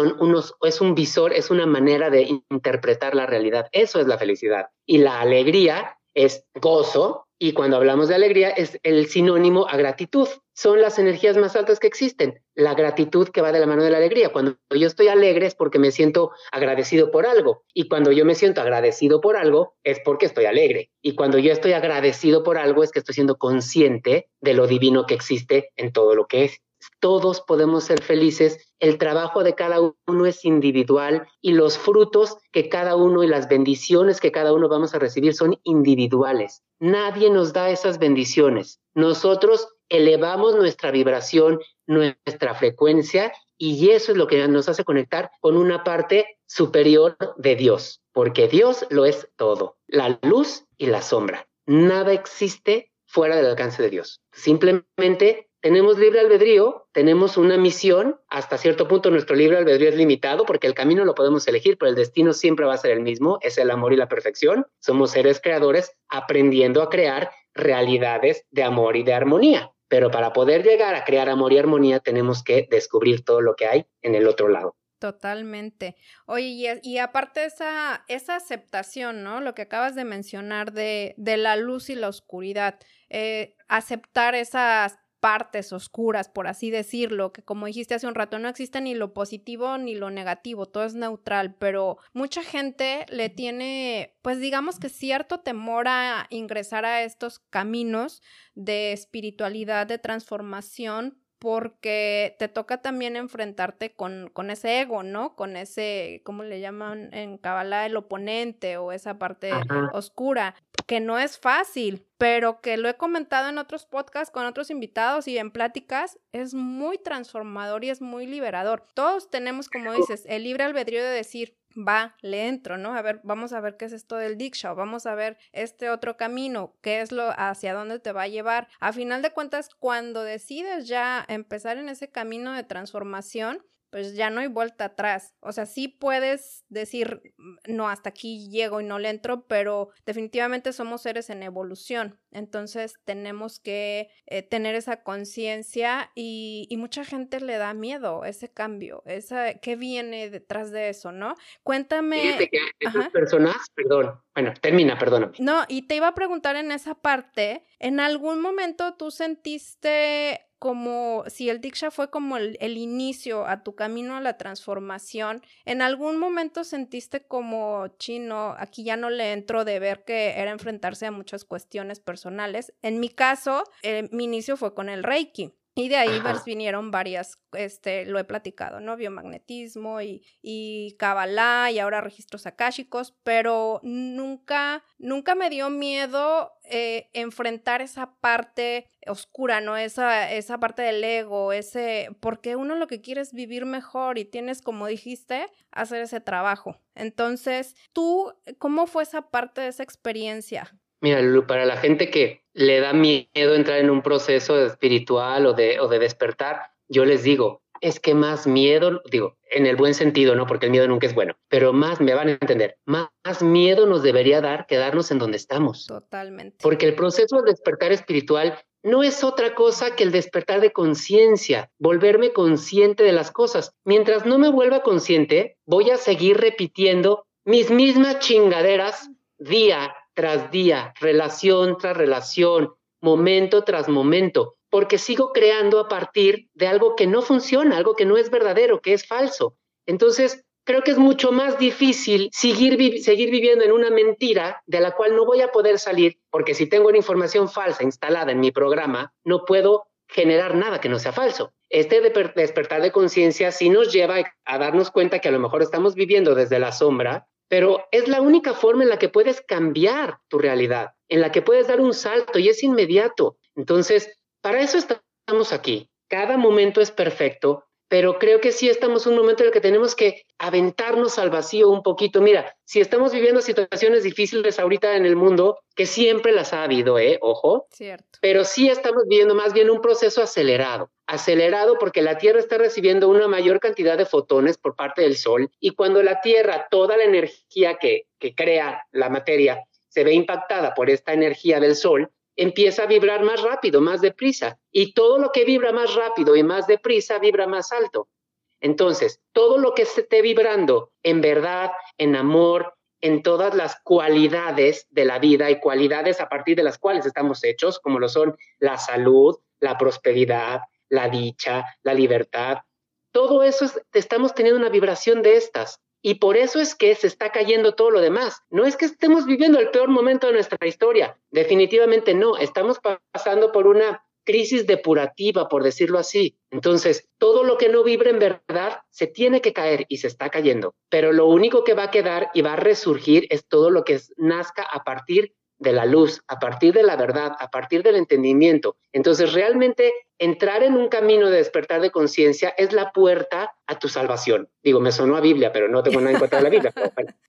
es un visor, es una manera de interpretar la realidad. Eso es la felicidad. Y la alegría es gozo y cuando hablamos de alegría es el sinónimo a gratitud. Son las energías más altas que existen. La gratitud que va de la mano de la alegría. Cuando yo estoy alegre es porque me siento agradecido por algo. Y cuando yo me siento agradecido por algo es porque estoy alegre. Y cuando yo estoy agradecido por algo es que estoy siendo consciente de lo divino que existe en todo lo que es todos podemos ser felices, el trabajo de cada uno es individual y los frutos que cada uno y las bendiciones que cada uno vamos a recibir son individuales. Nadie nos da esas bendiciones. Nosotros elevamos nuestra vibración, nuestra frecuencia y eso es lo que nos hace conectar con una parte superior de Dios, porque Dios lo es todo, la luz y la sombra. Nada existe fuera del alcance de Dios. Simplemente tenemos libre albedrío, tenemos una misión, hasta cierto punto nuestro libre albedrío es limitado porque el camino lo podemos elegir, pero el destino siempre va a ser el mismo, es el amor y la perfección. Somos seres creadores aprendiendo a crear realidades de amor y de armonía. Pero para poder llegar a crear amor y armonía tenemos que descubrir todo lo que hay en el otro lado. Totalmente. Oye, y, aparte esa, esa aceptación, ¿no? Lo que acabas de mencionar de, de la luz y la oscuridad, eh, aceptar esas partes oscuras, por así decirlo, que como dijiste hace un rato, no existe ni lo positivo ni lo negativo, todo es neutral, pero mucha gente le tiene, pues digamos que cierto temor a ingresar a estos caminos de espiritualidad, de transformación, porque te toca también enfrentarte con, con, ese ego, ¿no? Con ese, ¿cómo le llaman en Kabbalah? El oponente o esa parte oscura, que no es fácil, pero que lo he comentado en otros podcasts con otros invitados y en pláticas, es muy transformador y es muy liberador. Todos tenemos, como dices, el libre albedrío de decir, va, le entro, ¿no? A ver, vamos a ver qué es esto del Diksha, vamos a ver este otro camino, qué es lo, hacia dónde te va a llevar. A final de cuentas, cuando decides ya empezar en ese camino de transformación, pues ya no hay vuelta atrás. O sea, sí puedes decir, mm, no, hasta aquí llego y no le entro, pero definitivamente somos seres en evolución. Entonces tenemos que eh, tener esa conciencia y, mucha gente le da miedo ese cambio, esa, ¿qué viene detrás de eso, no? Cuéntame. esas personas, perdón, bueno, termina, perdóname. No, y te iba a preguntar en esa parte, ¿en algún momento tú sentiste como si el Diksha fue como el, inicio a tu camino a la transformación, ¿en algún momento sentiste como chino, aquí ya no le entro de ver que era enfrentarse a muchas cuestiones personales? En mi caso, eh, mi inicio fue con el Reiki. Y de ahí vinieron varias, este, lo he platicado, ¿no? Biomagnetismo y, y Kabbalah y ahora registros akáshicos, pero nunca, nunca me dio miedo eh, enfrentar esa parte oscura, ¿no? Esa, esa parte del ego, ese, porque uno lo que quiere es vivir mejor y tienes, como dijiste, hacer ese trabajo. Entonces, tú, ¿cómo fue esa parte de esa experiencia? Mira, Lulu, para la gente que le da miedo entrar en un proceso espiritual o de, o de despertar, yo les digo, es que más miedo, digo, en el buen sentido, ¿no? Porque el miedo nunca es bueno, pero más, me van a entender, más, miedo nos debería dar quedarnos en donde estamos. Totalmente. Porque el proceso de despertar espiritual no es otra cosa que el despertar de conciencia, volverme consciente de las cosas. Mientras no me vuelva consciente, voy a seguir repitiendo mis mismas chingaderas día tras día, relación tras relación, momento tras momento, porque sigo creando a partir de algo que no funciona, algo que no es verdadero, que es falso. Entonces, creo que es mucho más difícil seguir, seguir viviendo en una mentira de la cual no voy a poder salir, porque si tengo una información falsa instalada en mi programa, no puedo generar nada que no sea falso. Este despertar de conciencia sí nos lleva a darnos cuenta que a lo mejor estamos viviendo desde la sombra pero es la única forma en la que puedes cambiar tu realidad, en la que puedes dar un salto y es inmediato. Entonces, para eso estamos aquí. Cada momento es perfecto, pero creo que sí estamos en un momento en el que tenemos que aventarnos al vacío un poquito. Mira, si estamos viviendo situaciones difíciles ahorita en el mundo, que siempre las ha habido, ¿eh? Ojo. Cierto. Pero sí estamos viviendo más bien un proceso acelerado. Acelerado porque la Tierra está recibiendo una mayor cantidad de fotones por parte del Sol y cuando la Tierra, toda la energía que, que crea la materia, se ve impactada por esta energía del Sol, empieza a vibrar más rápido, más deprisa. Y todo lo que vibra más rápido y más deprisa vibra más alto. Entonces, todo lo que esté vibrando en verdad, en amor, en todas las cualidades de la vida y cualidades a partir de las cuales estamos hechos, como lo son la salud, la prosperidad, la dicha, la libertad. Todo eso estamos teniendo una vibración de estas. Y por eso es que se está cayendo todo lo demás. No es que estemos viviendo el peor momento de nuestra historia. Definitivamente no. Estamos pasando por una crisis depurativa, por decirlo así. Entonces, todo lo que no vibre en verdad se tiene que caer y se está cayendo. Pero lo único que va a quedar y va a resurgir es todo lo que nazca a partir de la luz, a partir de la verdad, a partir del entendimiento. Entonces, realmente entrar en un camino de despertar de conciencia es la puerta a tu salvación. Digo, me sonó a Biblia, pero no tengo nada en contra de la Biblia.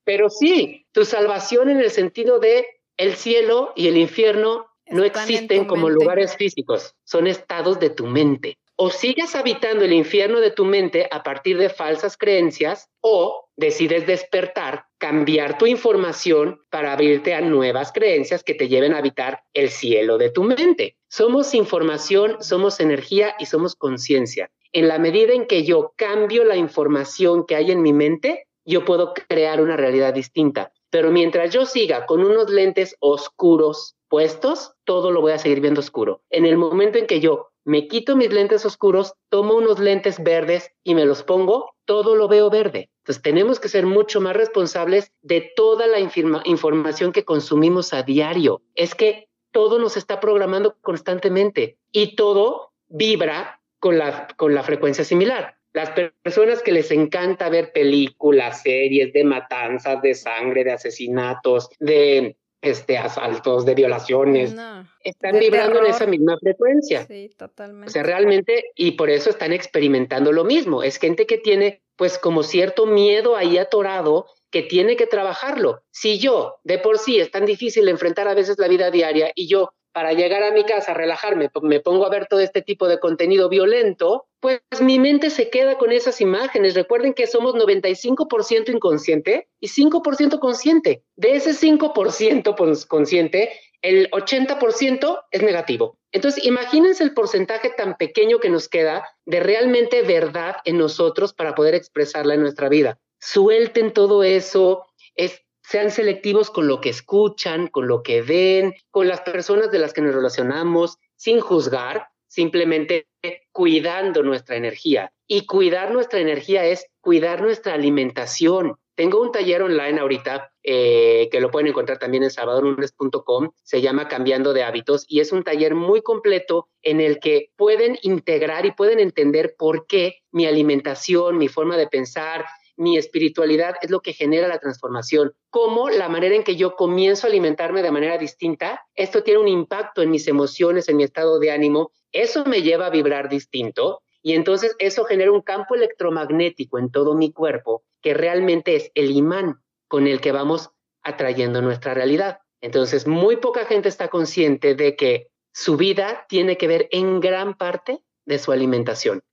pero sí, tu salvación en el sentido de el cielo y el infierno no existen como lugares físicos, son estados de tu mente o sigas habitando el infierno de tu mente a partir de falsas creencias o decides despertar, cambiar tu información para abrirte a nuevas creencias que te lleven a habitar el cielo de tu mente. Somos información, somos energía y somos conciencia. En la medida en que yo cambio la información que hay en mi mente, yo puedo crear una realidad distinta. Pero mientras yo siga con unos lentes oscuros puestos, todo lo voy a seguir viendo oscuro. En el momento en que yo me quito mis lentes oscuros, tomo unos lentes verdes y me los pongo, todo lo veo verde. Entonces tenemos que ser mucho más responsables de toda la información que consumimos a diario. Es que todo nos está programando constantemente y todo vibra con la, con la frecuencia similar. Las personas que les encanta ver películas, series de matanzas, de sangre, de asesinatos, de este, asaltos, de violaciones, están vibrando en esa misma frecuencia. Sí, totalmente. O sea, realmente, y por eso están experimentando lo mismo. Es gente que tiene, pues, como cierto miedo ahí atorado que tiene que trabajarlo. Si yo, de por sí, es tan difícil enfrentar a veces la vida diaria y yo para llegar a mi casa, relajarme, me pongo a ver todo este tipo de contenido violento, pues mi mente se queda con esas imágenes. Recuerden que somos 95% inconsciente y 5% consciente. De ese 5% consciente, el 80% es negativo. Entonces, imagínense el porcentaje tan pequeño que nos queda de realmente verdad en nosotros para poder expresarla en nuestra vida. Suelten todo eso, es sean selectivos con lo que escuchan, con lo que ven, con las personas de las que nos relacionamos, sin juzgar, simplemente cuidando nuestra energía. Y cuidar nuestra energía es cuidar nuestra alimentación. Tengo un taller online ahorita eh, que lo pueden encontrar también en salvadorlunes.com, se llama Cambiando de Hábitos y es un taller muy completo en el que pueden integrar y pueden entender por qué mi alimentación, mi forma de pensar, mi espiritualidad es lo que genera la transformación. Cómo la manera en que yo comienzo a alimentarme de manera distinta, esto tiene un impacto en mis emociones, en mi estado de ánimo, eso me lleva a vibrar distinto y entonces eso genera un campo electromagnético en todo mi cuerpo que realmente es el imán con el que vamos atrayendo nuestra realidad. Entonces, muy poca gente está consciente de que su vida tiene que ver en gran parte de su alimentación.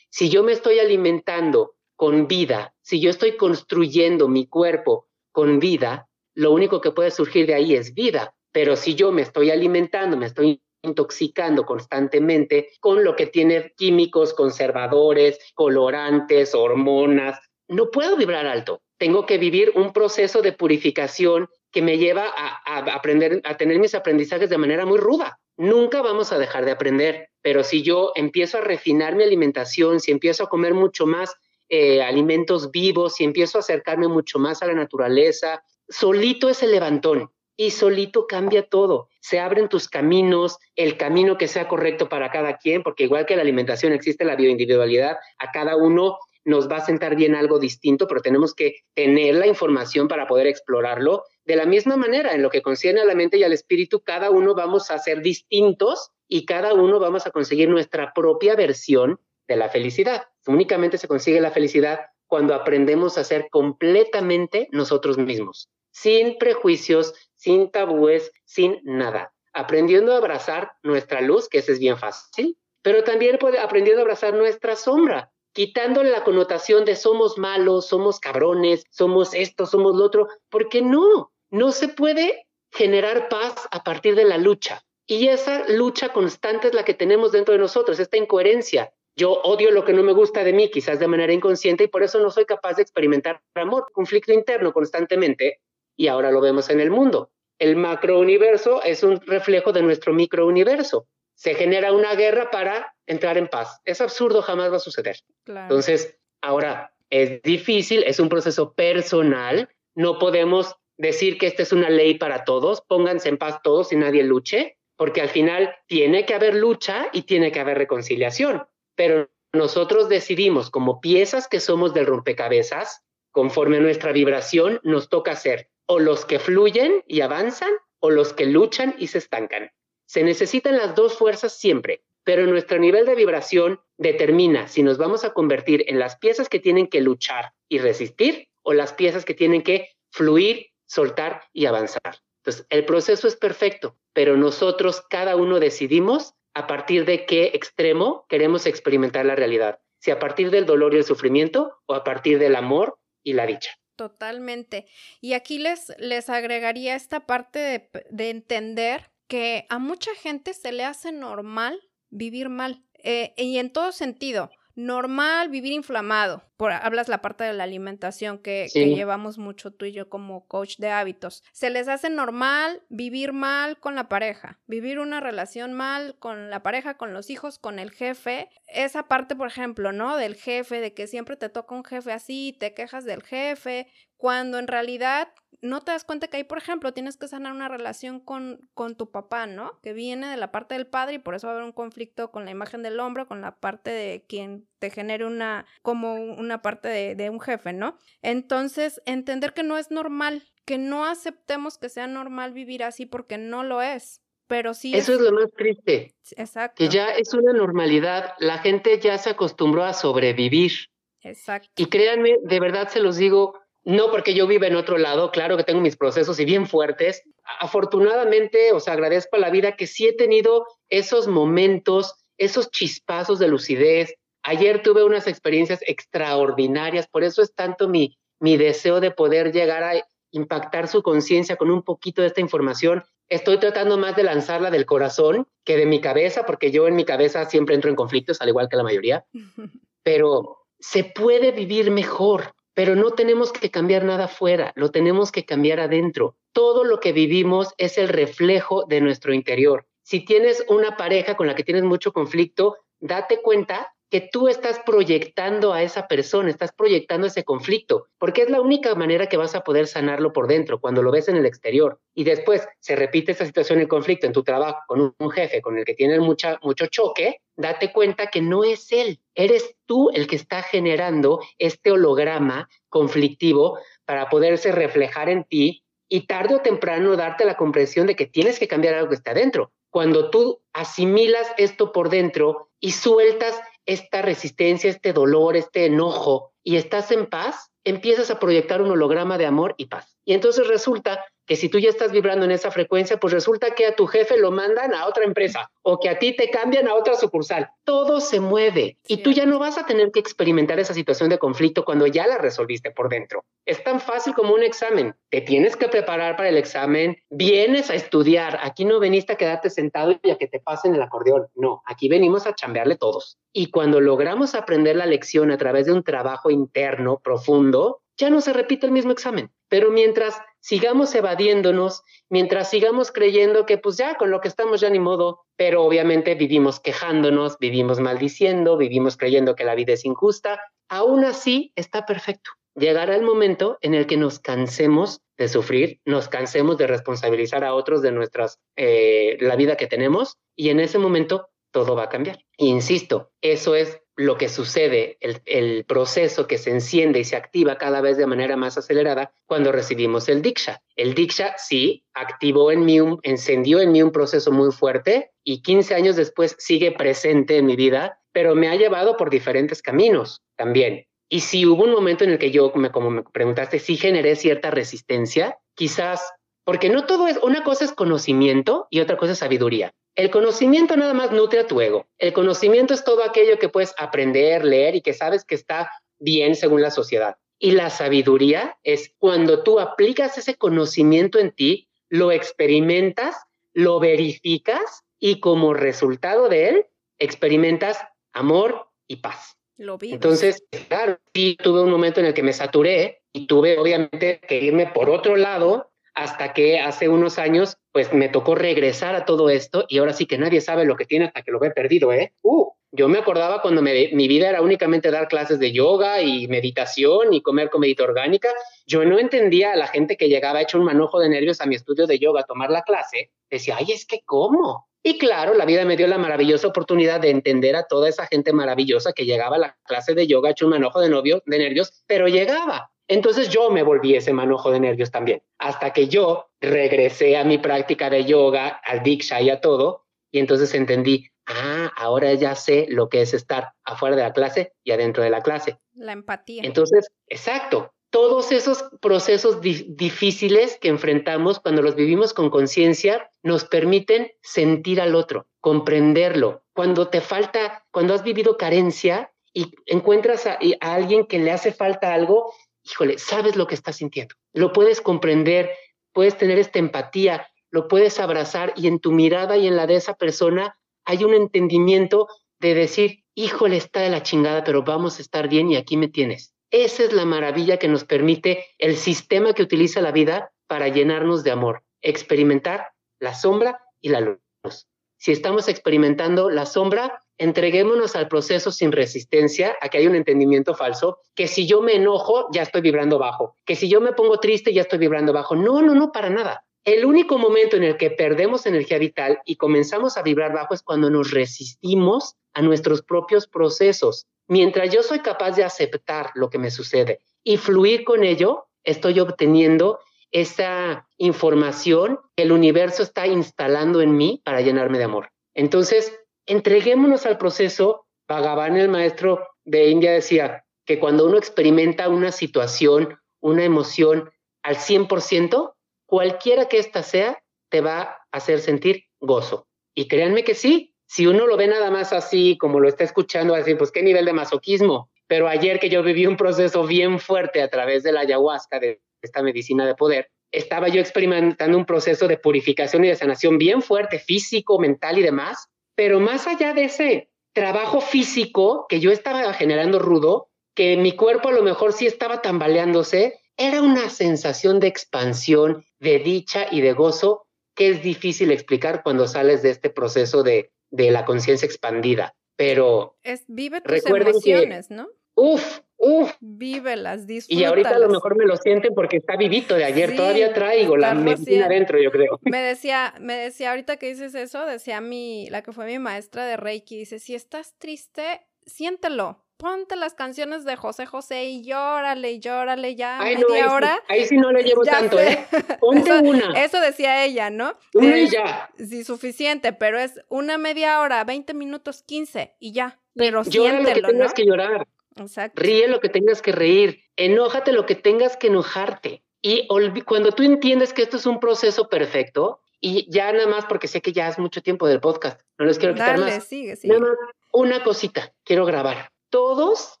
Si yo me estoy alimentando con vida, si yo estoy construyendo mi cuerpo con vida, lo único que puede surgir de ahí es vida. Pero si yo me estoy alimentando, me estoy intoxicando constantemente con lo que tiene químicos, conservadores, colorantes, hormonas, no puedo vibrar alto. Tengo que vivir un proceso de purificación que me lleva a, aprender, a tener mis aprendizajes de manera muy ruda. Nunca vamos a dejar de aprender, pero si yo empiezo a refinar mi alimentación, si empiezo a comer mucho más eh, alimentos vivos y empiezo a acercarme mucho más a la naturaleza, solito es el levantón y solito cambia todo. Se abren tus caminos, el camino que sea correcto para cada quien, porque igual que la alimentación existe la bioindividualidad, a cada uno nos va a sentar bien algo distinto, pero tenemos que tener la información para poder explorarlo. De la misma manera, en lo que concierne a la mente y al espíritu, cada uno vamos a ser distintos y cada uno vamos a conseguir nuestra propia versión de la felicidad. Únicamente se consigue la felicidad cuando aprendemos a ser completamente nosotros mismos, sin prejuicios, sin tabúes, sin nada. Aprendiendo a abrazar nuestra luz, que ese es bien fácil, pero también aprendiendo a abrazar nuestra sombra, quitándole la connotación de somos malos, somos cabrones, somos esto, somos lo otro, porque no, no se puede generar paz a partir de la lucha. Y esa lucha constante es la que tenemos dentro de nosotros, esta incoherencia. Yo odio lo que no me gusta de mí, quizás de manera inconsciente, y por eso no soy capaz de experimentar amor, conflicto interno constantemente. y ahora lo vemos en el mundo. El macrouniverso es un reflejo de nuestro microuniverso. Se genera una guerra para entrar en paz. Es absurdo, jamás va a suceder. Entonces, ahora es difícil, es un proceso personal. No podemos decir que esta es una ley para todos. Pónganse en paz todos y nadie luche, porque al final tiene que haber lucha y tiene que haber reconciliación. Pero nosotros decidimos, como piezas que somos del rompecabezas, conforme a nuestra vibración, nos toca hacer o los que fluyen y avanzan o los que luchan y se estancan. Se necesitan las dos fuerzas siempre, pero nuestro nivel de vibración determina si nos vamos a convertir en las piezas que tienen que luchar y resistir o las piezas que tienen que fluir, soltar y avanzar. Entonces, el proceso es perfecto, pero nosotros cada uno decidimos a partir de qué extremo queremos experimentar la realidad, si a partir del dolor y el sufrimiento o a partir del amor y la dicha. Totalmente. Y aquí les, les agregaría esta parte de, de entender que a mucha gente se le hace normal vivir mal. Eh, y en todo sentido, normal vivir inflamado. Por, hablas la parte de la alimentación que, que, llevamos mucho tú y yo como coach de hábitos. Se les hace normal vivir mal con la pareja, vivir una relación mal con la pareja, con los hijos, con el jefe. Esa parte, por ejemplo, ¿no? Del jefe, de que siempre te toca un jefe así, te quejas del jefe, cuando en realidad no te das cuenta que ahí, por ejemplo, tienes que sanar una relación con, con tu papá, ¿no? Que viene de la parte del padre y por eso va a haber un conflicto con la imagen del hombre, con la parte de quien te genere una, como una parte de, de un jefe, ¿no? Entonces, entender que no es normal, que no aceptemos que sea normal vivir así porque no lo es. Pero sí. Eso es, lo más triste. Exacto. Que ya es una normalidad. La gente ya se acostumbró a sobrevivir. Exacto. Y créanme, de verdad se los digo, no porque yo viva en otro lado, claro que tengo mis procesos y bien fuertes. Afortunadamente, os agradezco a la vida que sí he tenido esos momentos, esos chispazos de lucidez. Ayer tuve unas experiencias extraordinarias, por eso es tanto mi, mi deseo de poder llegar a impactar su conciencia con un poquito de esta información. Estoy tratando más de lanzarla del corazón que de mi cabeza, porque yo en mi cabeza siempre entro en conflictos, al igual que la mayoría, pero se puede vivir mejor pero no tenemos que cambiar nada fuera, lo tenemos que cambiar adentro. Todo lo que vivimos es el reflejo de nuestro interior. Si tienes una pareja con la que tienes mucho conflicto, date cuenta que tú estás proyectando a esa persona, estás proyectando ese conflicto, porque es la única manera que vas a poder sanarlo por dentro, cuando lo ves en el exterior. Y después se repite esa situación, el conflicto en tu trabajo con un jefe con el que tienes mucha, mucho choque, date cuenta que no es él, eres tú el que está generando este holograma conflictivo para poderse reflejar en ti y tarde o temprano darte la comprensión de que tienes que cambiar algo que está adentro. Cuando tú asimilas esto por dentro y sueltas esta resistencia, este dolor, este enojo y estás en paz, empiezas a proyectar un holograma de amor y paz. Y entonces resulta que si tú ya estás vibrando en esa frecuencia, pues resulta que a tu jefe lo mandan a otra empresa o que a ti te cambian a otra sucursal. Todo se mueve y tú ya no vas a tener que experimentar esa situación de conflicto cuando ya la resolviste por dentro. Es tan fácil como un examen. Te tienes que preparar para el examen, vienes a estudiar. Aquí no veniste a quedarte sentado y a que te pasen el acordeón. No, aquí venimos a chambearle todos. Y cuando logramos aprender la lección a través de un trabajo interno profundo, ya no se repite el mismo examen. Pero mientras sigamos evadiéndonos, mientras sigamos creyendo que pues ya con lo que estamos ya ni modo, pero obviamente vivimos quejándonos, vivimos maldiciendo, vivimos creyendo que la vida es injusta, aún así está perfecto. Llegará el momento en el que nos cansemos de sufrir, nos cansemos de responsabilizar a otros de nuestras, eh, la vida que tenemos y en ese momento todo va a cambiar. Insisto, eso es lo que sucede, el, proceso que se enciende y se activa cada vez de manera más acelerada cuando recibimos el Diksha. El Diksha sí activó en mí, un, encendió en mí un proceso muy fuerte y 15 años después sigue presente en mi vida, pero me ha llevado por diferentes caminos también. Y si hubo un momento en el que yo, como me preguntaste, sí generé cierta resistencia, quizás, porque no todo es, una cosa es conocimiento y otra cosa es sabiduría. El conocimiento nada más nutre a tu ego. El conocimiento es todo aquello que puedes aprender, leer y que sabes que está bien según la sociedad. Y la sabiduría es cuando tú aplicas ese conocimiento en ti, lo experimentas, lo verificas y como resultado de él experimentas amor y paz. Lo vi. Entonces, claro, sí tuve un momento en el que me saturé y tuve obviamente que irme por otro lado hasta que hace unos años, pues me tocó regresar a todo esto y ahora sí que nadie sabe lo que tiene hasta que lo ve perdido, ¿eh? Uh, yo me acordaba cuando mi vida era únicamente dar clases de yoga y meditación y comer comidita orgánica. Yo no entendía a la gente que llegaba hecho un manojo de nervios a mi estudio de yoga a tomar la clase. Decía, ay, es que ¿cómo? Y claro, la vida me dio la maravillosa oportunidad de entender a toda esa gente maravillosa que llegaba a la clase de yoga hecho un manojo de nervios, pero llegaba. Entonces yo me volví ese manojo de nervios también, hasta que yo regresé a mi práctica de yoga, al Diksha y a todo, y entonces entendí, ah, ahora ya sé lo que es estar afuera de la clase y adentro de la clase. La empatía. Entonces, exacto, todos esos procesos difíciles que enfrentamos cuando los vivimos con conciencia nos permiten sentir al otro, comprenderlo. Cuando te falta, cuando has vivido carencia y encuentras a alguien que le hace falta algo, híjole, sabes lo que estás sintiendo, lo puedes comprender, puedes tener esta empatía, lo puedes abrazar y en tu mirada y en la de esa persona hay un entendimiento de decir, híjole, está de la chingada, pero vamos a estar bien y aquí me tienes. Esa es la maravilla que nos permite el sistema que utiliza la vida para llenarnos de amor, experimentar la sombra y la luz. Si estamos experimentando la sombra, entreguémonos al proceso sin resistencia, a que hay un entendimiento falso, que si yo me enojo, ya estoy vibrando bajo, que si yo me pongo triste, ya estoy vibrando bajo. No, no, no, para nada. El único momento en el que perdemos energía vital y comenzamos a vibrar bajo es cuando nos resistimos a nuestros propios procesos. Mientras yo soy capaz de aceptar lo que me sucede y fluir con ello, estoy obteniendo esa información que el universo está instalando en mí para llenarme de amor. Entonces, entreguémonos al proceso. Bhagavan, el maestro de India, decía que cuando uno experimenta una situación, una emoción al 100%, cualquiera que ésta sea, te va a hacer sentir gozo. Y créanme que sí, si uno lo ve nada más así, como lo está escuchando, va a decir, pues qué nivel de masoquismo. Pero ayer que yo viví un proceso bien fuerte a través de la ayahuasca, de esta medicina de poder, estaba yo experimentando un proceso de purificación y de sanación bien fuerte, físico, mental y demás, pero más allá de ese trabajo físico que yo estaba generando rudo, que mi cuerpo a lo mejor sí estaba tambaleándose, era una sensación de expansión, de dicha y de gozo que es difícil explicar cuando sales de este proceso de, de la conciencia expandida. Pero es, vive tus emociones, ¿no? Uf, uf. Vívelas, disfrútalas. Y ahorita a lo mejor me lo sienten porque está vivito de ayer. Todavía traigo la medicina adentro, yo creo. Me decía, me decía ahorita que dices eso, decía mi, la que fue mi maestra de Reiki, dice, si estás triste, siéntelo. Ponte las canciones de José José y llórale y llórale ya media hora. ahí sí no le llevo tanto, ¿eh? Ponte una. Eso decía ella, ¿no? Una y ya. Sí, suficiente, pero es una media hora, 20 minutos, 15 y ya. Pero Llora siéntelo, lo que tengas que llorar. Exacto. Ríe lo que tengas que reír, enójate lo que tengas que enojarte. Y cuando tú entiendes que esto es un proceso perfecto, y ya nada más porque sé que ya es mucho tiempo del podcast, no les quiero quitar más. Sigue, sigue. Nada más una cosita, quiero grabar. Todos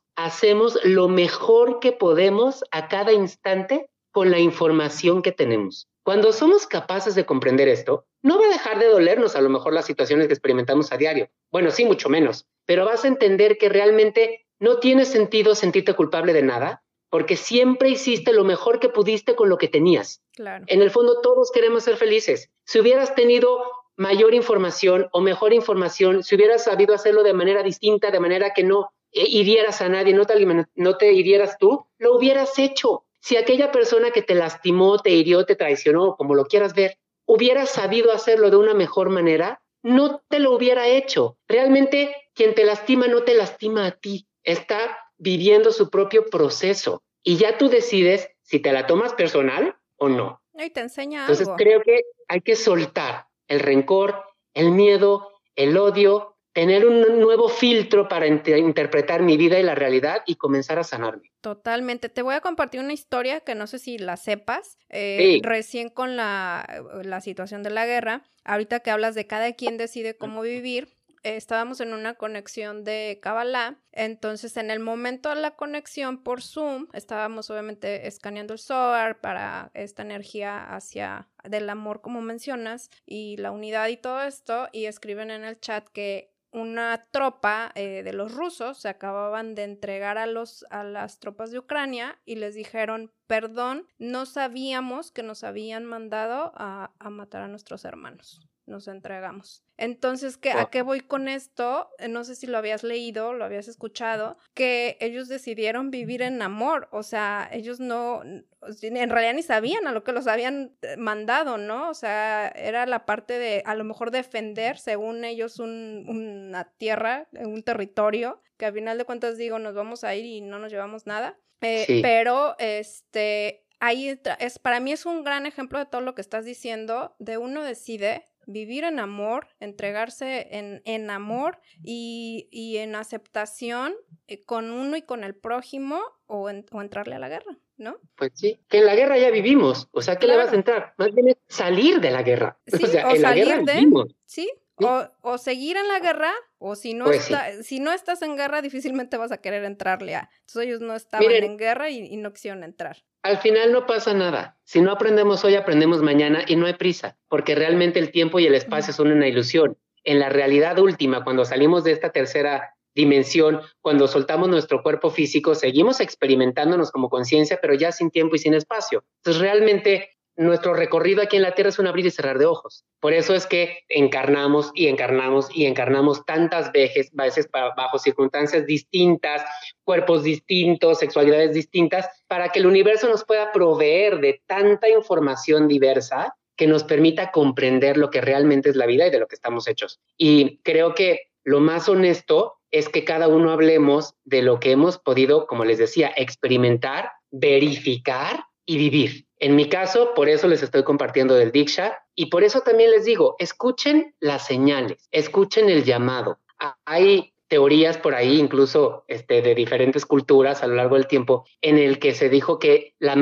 hacemos lo mejor que podemos a cada instante con la información que tenemos. Cuando somos capaces de comprender esto, no va a dejar de dolernos a lo mejor las situaciones que experimentamos a diario. Bueno, sí, mucho menos, pero vas a entender que realmente no tiene sentido sentirte culpable de nada, porque siempre hiciste lo mejor que pudiste con lo que tenías. Claro. En el fondo todos queremos ser felices. Si hubieras tenido mayor información o mejor información, si hubieras sabido hacerlo de manera distinta, de manera que no hirieras a nadie, no te, no te hirieras tú, lo hubieras hecho. Si aquella persona que te lastimó, te hirió, te traicionó, como lo quieras ver, hubiera sabido hacerlo de una mejor manera, no te lo hubiera hecho. Realmente quien te lastima no te lastima a ti, está viviendo su propio proceso y ya tú decides si te la tomas personal o no. Y te enseña Entonces creo que hay que soltar el rencor, el miedo, el odio, tener un nuevo filtro para interpretar mi vida y la realidad y comenzar a sanarme. Totalmente. Te voy a compartir una historia que no sé si la sepas, eh, recién con la, la situación de la guerra, ahorita que hablas de cada quien decide cómo vivir, estábamos en una conexión de Kabbalah, entonces en el momento de la conexión por Zoom, estábamos obviamente escaneando el SOAR para esta energía hacia del amor como mencionas y la unidad y todo esto y escriben en el chat que una tropa eh, de los rusos se acababan de entregar a, los, a las tropas de Ucrania y les dijeron, perdón, no sabíamos que nos habían mandado a matar a nuestros hermanos nos entregamos. Entonces, ¿qué, ¿a qué voy con esto? Eh, no sé si lo habías leído, lo habías escuchado, que ellos decidieron vivir en amor, o sea, ellos no, en realidad ni sabían a lo que los habían eh, mandado, ¿no? O sea, era la parte de, a lo mejor, defender, según ellos, una tierra, un territorio, que al final de cuentas digo, nos vamos a ir y no nos llevamos nada. Eh, pero, este, ahí es, para mí es un gran ejemplo de todo lo que estás diciendo, de uno decide vivir en amor, entregarse en, en amor y, y, en aceptación eh, con uno y con el prójimo o, o, entrarle a la guerra, ¿no? Pues sí, que en la guerra ya vivimos, o sea, ¿qué le vas a entrar? Más bien es salir de la guerra. Sí, o, sea, en salir la guerra de, vivimos. Sí, O, o, seguir en la guerra, o si no, pues si no estás en guerra, difícilmente vas a querer entrarle a. Entonces ellos no estaban en guerra y, y, no quisieron entrar. Al final no pasa nada. Si no aprendemos hoy, aprendemos mañana y no hay prisa, porque realmente el tiempo y el espacio son una ilusión. En la realidad última, cuando salimos de esta tercera dimensión, cuando soltamos nuestro cuerpo físico, seguimos experimentándonos como conciencia, pero ya sin tiempo y sin espacio. Entonces realmente nuestro recorrido aquí en la Tierra es un abrir y cerrar de ojos. Por eso es que encarnamos y encarnamos y encarnamos tantas veces, veces bajo circunstancias distintas, cuerpos distintos, sexualidades distintas, para que el universo nos pueda proveer de tanta información diversa que nos permita comprender lo que realmente es la vida y de lo que estamos hechos. Y creo que lo más honesto es que cada uno hablemos de lo que hemos podido, como les decía, experimentar, verificar y vivir. En mi caso, por eso les estoy compartiendo del Diksha y por eso también les digo, escuchen las señales, escuchen el llamado. Hay teorías por ahí, incluso este, de diferentes culturas a lo largo del tiempo, en el que se dijo que la,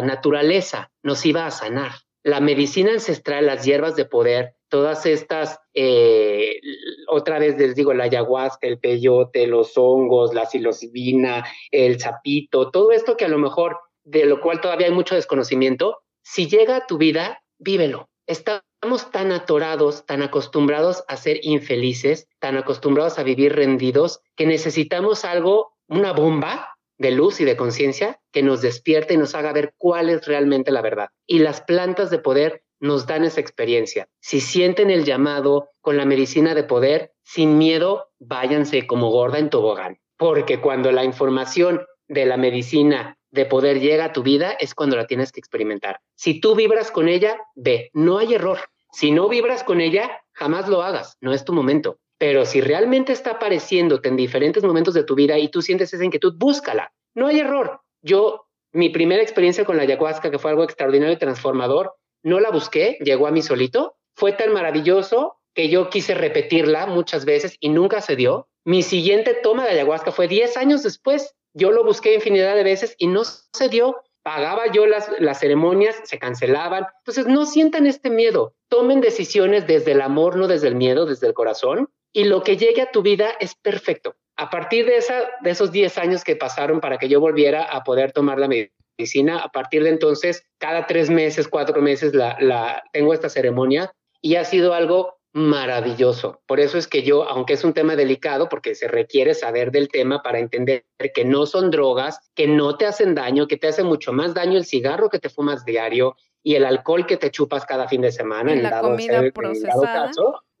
naturaleza nos iba a sanar. La medicina ancestral, las hierbas de poder, todas estas, eh, otra vez les digo, la ayahuasca, el peyote, los hongos, la psilocibina, el sapito, todo esto que a lo mejor de lo cual todavía hay mucho desconocimiento, si llega a tu vida, vívelo. Estamos tan atorados, tan acostumbrados a ser infelices, tan acostumbrados a vivir rendidos, que necesitamos algo, una bomba de luz y de conciencia que nos despierte y nos haga ver cuál es realmente la verdad. Y las plantas de poder nos dan esa experiencia. Si sienten el llamado con la medicina de poder, sin miedo, váyanse como gorda en tobogán. Porque cuando la información de la medicina de poder llega a tu vida es cuando la tienes que experimentar. Si tú vibras con ella, ve, no hay error. Si no vibras con ella, jamás lo hagas, no es tu momento. Pero si realmente está apareciéndote en diferentes momentos de tu vida y tú sientes esa inquietud, búscala. No hay error. Yo, mi primera experiencia con la ayahuasca, que fue algo extraordinario y transformador, no la busqué, llegó a mí solito. Fue tan maravilloso que yo quise repetirla muchas veces y nunca se dio. Mi siguiente toma de ayahuasca fue 10 años después yo lo busqué infinidad de veces y no se dio. Pagaba yo las, las ceremonias, se cancelaban. Entonces, no sientan este miedo. Tomen decisiones desde el amor, no desde el miedo, desde el corazón. Y lo que llegue a tu vida es perfecto. A partir de, esa, de esos 10 años que pasaron para que yo volviera a poder tomar la medicina, a partir de entonces, cada tres meses, cuatro meses, la, la, tengo esta ceremonia y ha sido algo maravilloso. Por eso es que yo, aunque es un tema delicado, porque se requiere saber del tema para entender que no son drogas, que no te hacen daño, que te hace mucho más daño el cigarro que te fumas diario y el alcohol que te chupas cada fin de semana. En la comida procesada.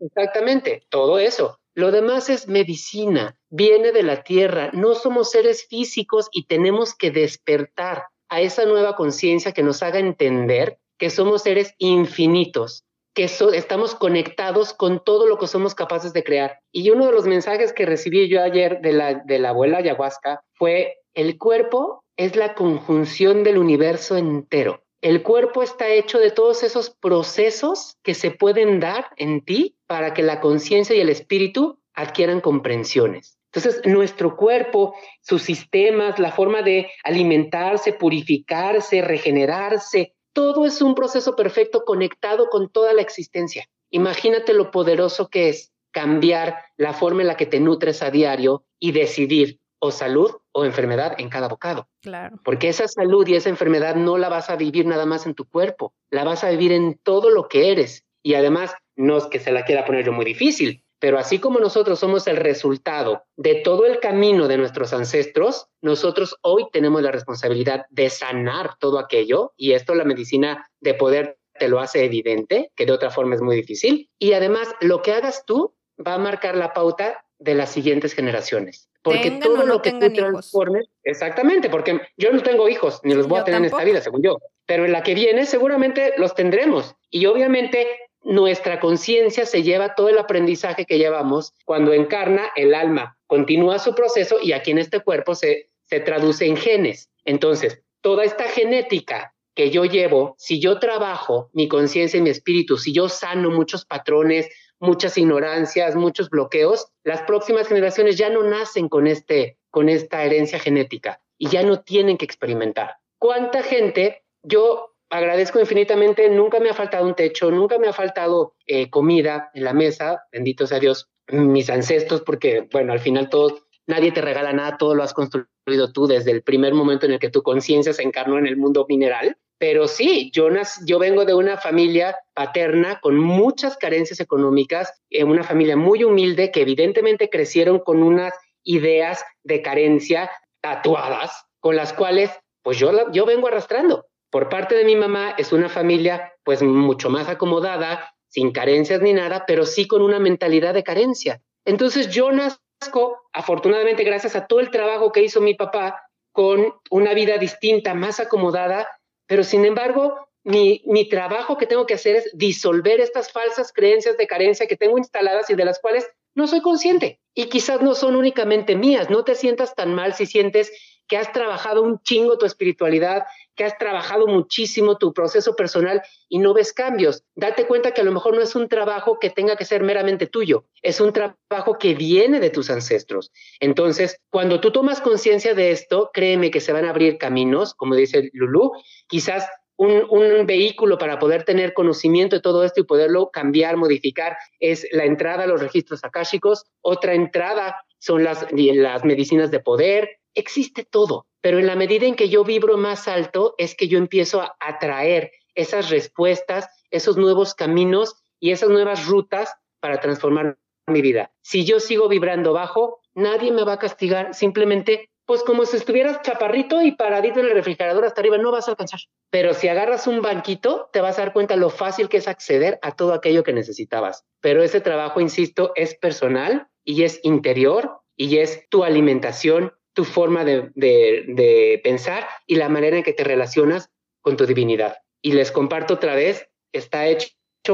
exactamente, todo eso. Lo demás es medicina, viene de la tierra, no somos seres físicos y tenemos que despertar a esa nueva conciencia que nos haga entender que somos seres infinitos, que estamos conectados con todo lo que somos capaces de crear. Y uno de los mensajes que recibí yo ayer de la, de la abuela ayahuasca fue, el cuerpo es la conjunción del universo entero. El cuerpo está hecho de todos esos procesos que se pueden dar en ti para que la conciencia y el espíritu adquieran comprensiones. Entonces, nuestro cuerpo, sus sistemas, la forma de alimentarse, purificarse, regenerarse, todo es un proceso perfecto conectado con toda la existencia. Imagínate lo poderoso que es cambiar la forma en la que te nutres a diario y decidir o salud o enfermedad en cada bocado. Claro. Porque esa salud y esa enfermedad no la vas a vivir nada más en tu cuerpo, la vas a vivir en todo lo que eres. Y además, no es que se la quiera poner yo muy difícil, Pero así como nosotros somos el resultado de todo el camino de nuestros ancestros, nosotros hoy tenemos la responsabilidad de sanar todo aquello y esto la medicina de poder te lo hace evidente, que de otra forma es muy difícil. Y además, lo que hagas tú va a marcar la pauta de las siguientes generaciones. Porque todo lo que tú transformes, exactamente, porque yo no tengo hijos, ni los voy a tener en esta vida, según yo, pero en la que viene seguramente los tendremos. Y obviamente nuestra conciencia se lleva todo el aprendizaje que llevamos cuando encarna el alma, continúa su proceso y aquí en este cuerpo se, se traduce en genes. Entonces, toda esta genética que yo llevo, si yo trabajo mi conciencia y mi espíritu, si yo sano muchos patrones, muchas ignorancias, muchos bloqueos, las próximas generaciones ya no nacen con, este, con esta herencia genética y ya no tienen que experimentar. ¿Cuánta gente yo agradezco infinitamente, nunca me ha faltado un techo, nunca me ha faltado eh, comida en la mesa, bendito sea Dios, mis ancestros, porque bueno, al final todo, nadie te regala nada, todo lo has construido tú desde el primer momento en el que tu conciencia se encarnó en el mundo mineral. Pero sí, yo, yo vengo de una familia paterna con muchas carencias económicas, en una familia muy humilde que evidentemente crecieron con unas ideas de carencia tatuadas, con las cuales pues yo, yo vengo arrastrando. Por parte de mi mamá es una familia pues mucho más acomodada, sin carencias ni nada, pero sí con una mentalidad de carencia. Entonces yo nazco, afortunadamente gracias a todo el trabajo que hizo mi papá, con una vida distinta, más acomodada, pero sin embargo mi, mi, trabajo que tengo que hacer es disolver estas falsas creencias de carencia que tengo instaladas y de las cuales no soy consciente. Y quizás no son únicamente mías. No te sientas tan mal si sientes que has trabajado un chingo tu espiritualidad, que has trabajado muchísimo tu proceso personal y no ves cambios. Date cuenta que a lo mejor no es un trabajo que tenga que ser meramente tuyo, es un trabajo que viene de tus ancestros. Entonces, cuando tú tomas conciencia de esto, créeme que se van a abrir caminos, como dice Lulu, quizás un, un, vehículo para poder tener conocimiento de todo esto y poderlo cambiar, modificar, es la entrada a los registros akáshicos. Otra entrada son las, las medicinas de poder, existe todo, pero en la medida en que yo vibro más alto es que yo empiezo a atraer esas respuestas, esos nuevos caminos y esas nuevas rutas para transformar mi vida. Si yo sigo vibrando bajo, nadie me va a castigar, simplemente pues como si estuvieras chaparrito y paradito en el refrigerador hasta arriba, no vas a alcanzar. Pero si agarras un banquito, te vas a dar cuenta lo fácil que es acceder a todo aquello que necesitabas. Pero ese trabajo, insisto, es personal y es interior y es tu alimentación tu forma de, pensar y la manera en que te relacionas con tu divinidad. Y les comparto otra vez, está hecho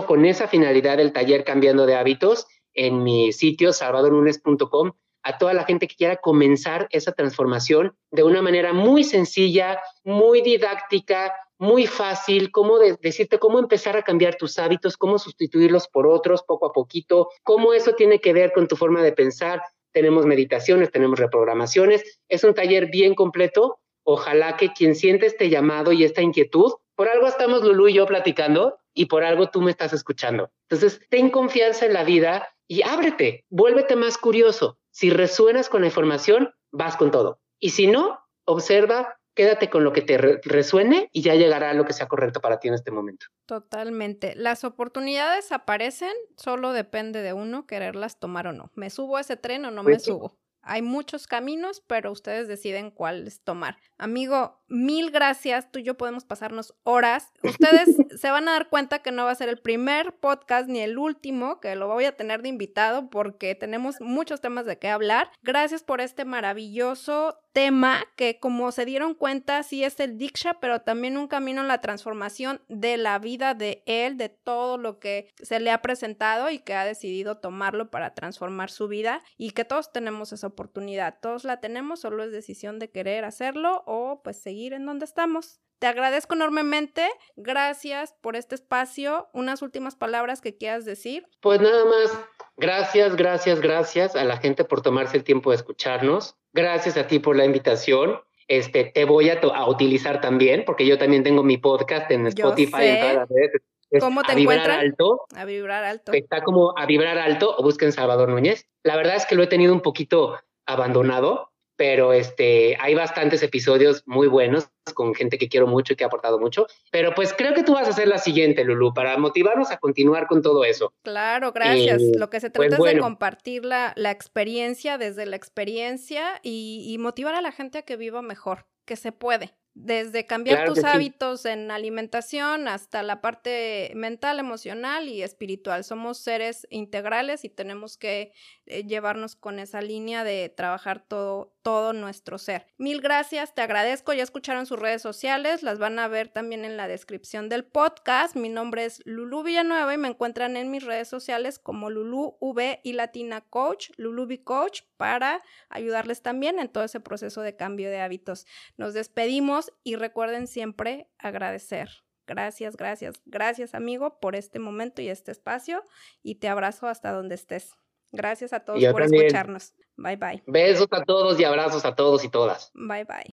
con esa finalidad el taller Cambiando de Hábitos en mi sitio salvadorlunes.com a toda la gente que quiera comenzar esa transformación de una manera muy sencilla, muy didáctica, muy fácil, cómo decirte cómo empezar a cambiar tus hábitos, cómo sustituirlos por otros poco a poquito, cómo eso tiene que ver con tu forma de pensar, tenemos meditaciones, tenemos reprogramaciones. Es un taller bien completo. Ojalá que quien siente este llamado y esta inquietud, por algo estamos Lulu y yo platicando y por algo tú me estás escuchando. Entonces, ten confianza en la vida y ábrete, vuélvete más curioso. Si resuenas con la información, vas con todo. Y si no, observa quédate con lo que te resuene y ya llegará a lo que sea correcto para ti en este momento. Totalmente. Las oportunidades aparecen, solo depende de uno quererlas tomar o no. ¿Me subo a ese tren o no me pues subo? Hay muchos caminos, pero ustedes deciden cuáles tomar. Amigo, mil gracias. Tú y yo podemos pasarnos horas. Ustedes se van a dar cuenta que no va a ser el primer podcast ni el último que lo voy a tener de invitado porque tenemos muchos temas de qué hablar. Gracias por este maravilloso tema que como se dieron cuenta sí es el Diksha, pero también un camino en la transformación de la vida de él, de todo lo que se le ha presentado y que ha decidido tomarlo para transformar su vida y que todos tenemos esa oportunidad, todos la tenemos, solo es decisión de querer hacerlo o pues seguir en donde estamos. Te agradezco enormemente. Gracias por este espacio. Unas últimas palabras que quieras decir. Pues nada más. Gracias, gracias, gracias a la gente por tomarse el tiempo de escucharnos. Gracias a ti por la invitación. Este, te voy a, utilizar también, porque yo también tengo mi podcast en Spotify, en todas las redes. ¿Cómo te a vibrar alto. A vibrar alto. Está como a vibrar alto o busquen Salvador Núñez. La verdad es que lo he tenido un poquito abandonado pero este, hay bastantes episodios muy buenos con gente que quiero mucho y que ha aportado mucho. Pero pues creo que tú vas a hacer la siguiente, Lulu, para motivarnos a continuar con todo eso. Claro, gracias. Lo que se pues, trata es de compartir la, experiencia desde la experiencia y motivar a la gente a que viva mejor, que se puede. Desde cambiar tus hábitos en alimentación hasta la parte mental, emocional y espiritual. Somos seres integrales y tenemos que eh, llevarnos con esa línea de trabajar todo, todo nuestro ser. Mil gracias, te agradezco. Ya escucharon sus redes sociales, las van a ver también en la descripción del podcast. Mi nombre es Lulu Villanueva y me encuentran en mis redes sociales como Lulu V y Latina Coach, Lulu V Coach, para ayudarles también en todo ese proceso de cambio de hábitos. Nos despedimos y recuerden siempre agradecer. Gracias, gracias, gracias amigo por este momento y este espacio y te abrazo hasta donde estés. Gracias a todos por escucharnos. Bye bye. Besos a todos y abrazos a todos y todas. Bye bye.